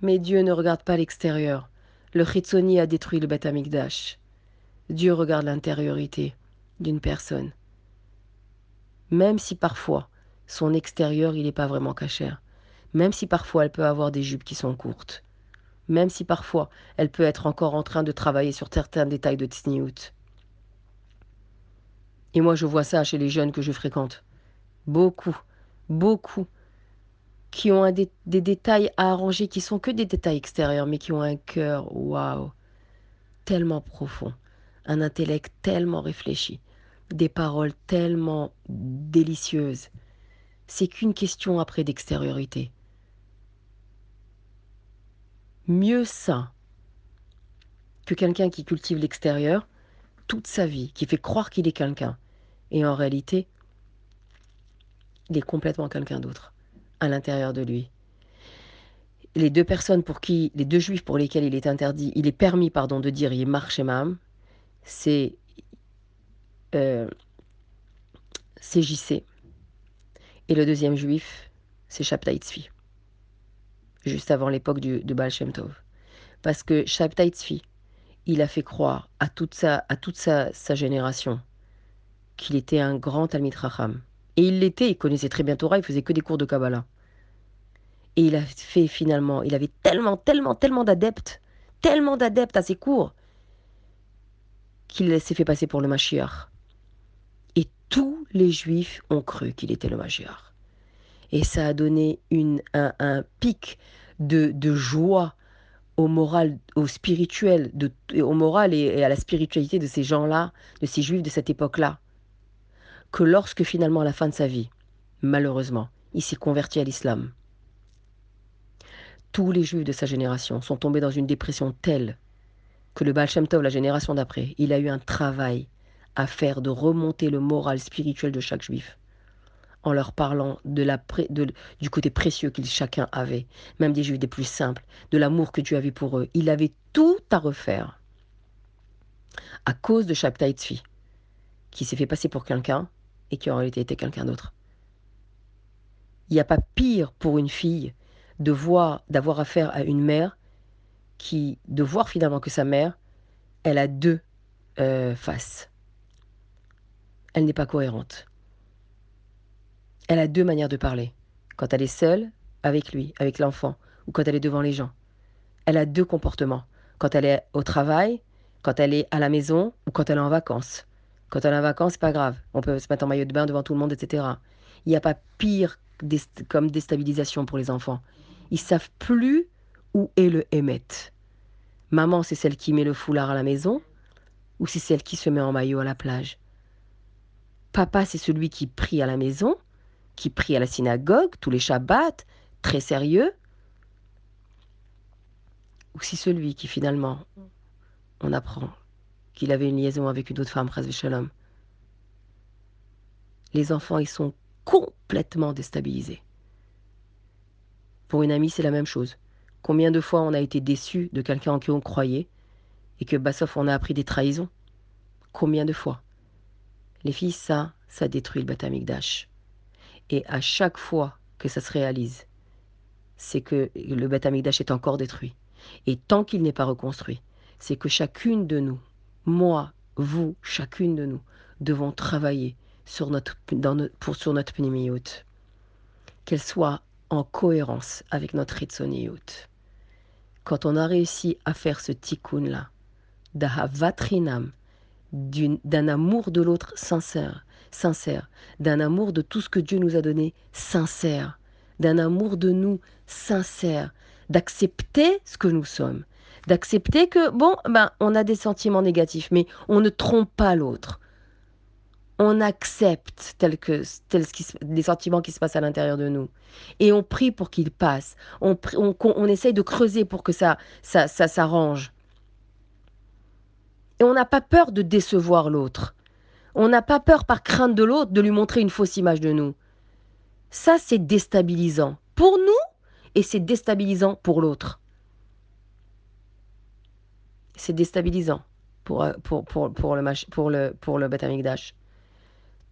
Mais Dieu ne regarde pas l'extérieur. Le Chitsoni a détruit le Beth Amikdash. Dieu regarde l'intériorité d'une personne. Même si parfois son extérieur il n'est pas vraiment cachère. Même si parfois elle peut avoir des jupes qui sont courtes. Même si parfois elle peut être encore en train de travailler sur certains détails de tsniout. Et moi je vois ça chez les jeunes que je fréquente. Beaucoup, beaucoup qui ont des, détails à arranger qui sont que des détails extérieurs, mais qui ont un cœur, waouh, tellement profond, un intellect tellement réfléchi, des paroles tellement délicieuses. C'est qu'une question après d'extériorité. Mieux ça que quelqu'un qui cultive l'extérieur toute sa vie, qui fait croire qu'il est quelqu'un, et en réalité, il est complètement quelqu'un d'autre à l'intérieur de lui. Les deux personnes pour qui, les deux juifs pour lesquels il est interdit, il est permis, pardon, de dire Yemar Shemam, c'est euh, JC. Et le deuxième juif, c'est Shabtai Tzvi, juste avant l'époque de Baal Shem Tov. Parce que Shabtai Tzvi, il a fait croire à toute sa, à toute sa, sa génération qu'il était un grand Talmid. Et il l'était, il connaissait très bien Torah, il faisait que des cours de Kabbalah. Et il a fait finalement, il avait tellement, tellement, tellement d'adeptes, tellement d'adeptes à ses cours, qu'il s'est fait passer pour le Mashiach. Et tous les juifs ont cru qu'il était le Mashiach. Et ça a donné un, pic de, joie au moral, au spirituel, au moral et à la spiritualité de ces gens-là, de ces juifs de cette époque-là, que lorsque finalement à la fin de sa vie, malheureusement, il s'est converti à l'islam, tous les juifs de sa génération sont tombés dans une dépression telle que le Baal Shem Tov, la génération d'après, il a eu un travail à faire de remonter le moral spirituel de chaque juif en leur parlant du côté précieux qu'ils chacun avait, même des juifs des plus simples, de l'amour que Dieu avait pour eux. Il avait tout à refaire à cause de Shabtai Tzvi, qui s'est fait passer pour quelqu'un et qui en réalité était quelqu'un d'autre. Il n'y a pas pire pour une fille de voir, d'avoir affaire à une mère qui, de voir finalement que sa mère, elle a deux euh, faces. Elle n'est pas cohérente. Elle a deux manières de parler. Quand elle est seule, avec lui, avec l'enfant, ou quand elle est devant les gens. Elle a deux comportements. Quand elle est au travail, quand elle est à la maison, ou quand elle est en vacances. Quand est en vacances, c'est pas grave. On peut se mettre en maillot de bain devant tout le monde, etc. Il n'y a pas pire comme déstabilisation pour les enfants. Ils savent plus où est le émet. Maman, c'est celle qui met le foulard à la maison ou c'est celle qui se met en maillot à la plage? Papa, c'est celui qui prie à la maison, qui prie à la synagogue tous les Shabbats, très sérieux Ou c'est celui qui finalement, on apprend qu'il avait une liaison avec une autre femme, Shalom Les enfants, ils sont complètement déstabilisés. Pour une amie, c'est la même chose. Combien de fois on a été déçu de quelqu'un en qui on croyait et que Bassoff on a appris des trahisons? Combien de fois? Les filles, ça, ça détruit le Batamikdash. Et à chaque fois que ça se réalise, c'est que le Batamikdash est encore détruit. Et tant qu'il n'est pas reconstruit, c'est que chacune de nous, moi, vous, chacune de nous, devons travailler sur notre, dans pour, sur notre qu'elle soit en cohérence avec notre ritsoniyut. Quand on a réussi à faire ce tikkun-là, d'ahavatrinam, d'un amour de l'autre sincère, sincère, d'un amour de tout ce que Dieu nous a donné sincère, d'un amour de nous sincère, d'accepter ce que nous sommes, d'accepter que, bon, ben, on a des sentiments négatifs, mais on ne trompe pas l'autre on accepte tel que, tel ce qui, les sentiments qui se passent à l'intérieur de nous. Et on prie pour qu'ils passent. On, on, essaye de creuser pour que ça, ça, ça s'arrange. Et on n'a pas peur de décevoir l'autre. On n'a pas peur par crainte de l'autre de lui montrer une fausse image de nous. Ça, c'est déstabilisant pour nous et c'est déstabilisant pour l'autre. C'est déstabilisant pour, pour, pour, pour, le, pour le, pour le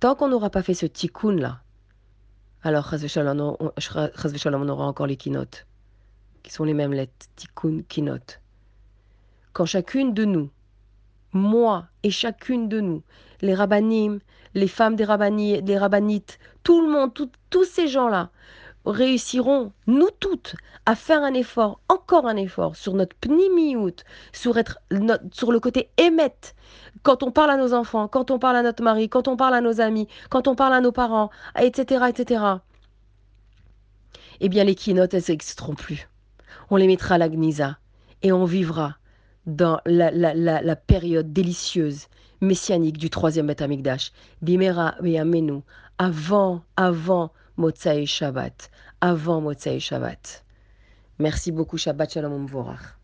Tant qu'on n'aura pas fait ce tikkun là, alors on aura encore les kinotes, qui sont les mêmes lettres, tikkun, kinot. Quand chacune de nous, moi et chacune de nous, les rabbinim, les femmes des, rabbani, des rabbanites, tout le monde, tous ces gens-là, réussirons, nous toutes, à faire un effort, encore un effort, sur notre pnimiout, sur, être, sur le côté émette, quand on parle à nos enfants, quand on parle à notre mari, quand on parle à nos amis, quand on parle à nos parents, etc., etc., eh bien les keynotes, elles n'existeront plus. On les mettra à la gnisa et on vivra dans la, période délicieuse, messianique du troisième Beth Amikdash. Bimera Amenu, avant, avant Motsai Shabbat, avant Motsai Shabbat. Merci beaucoup, Shabbat Shalom Vorach.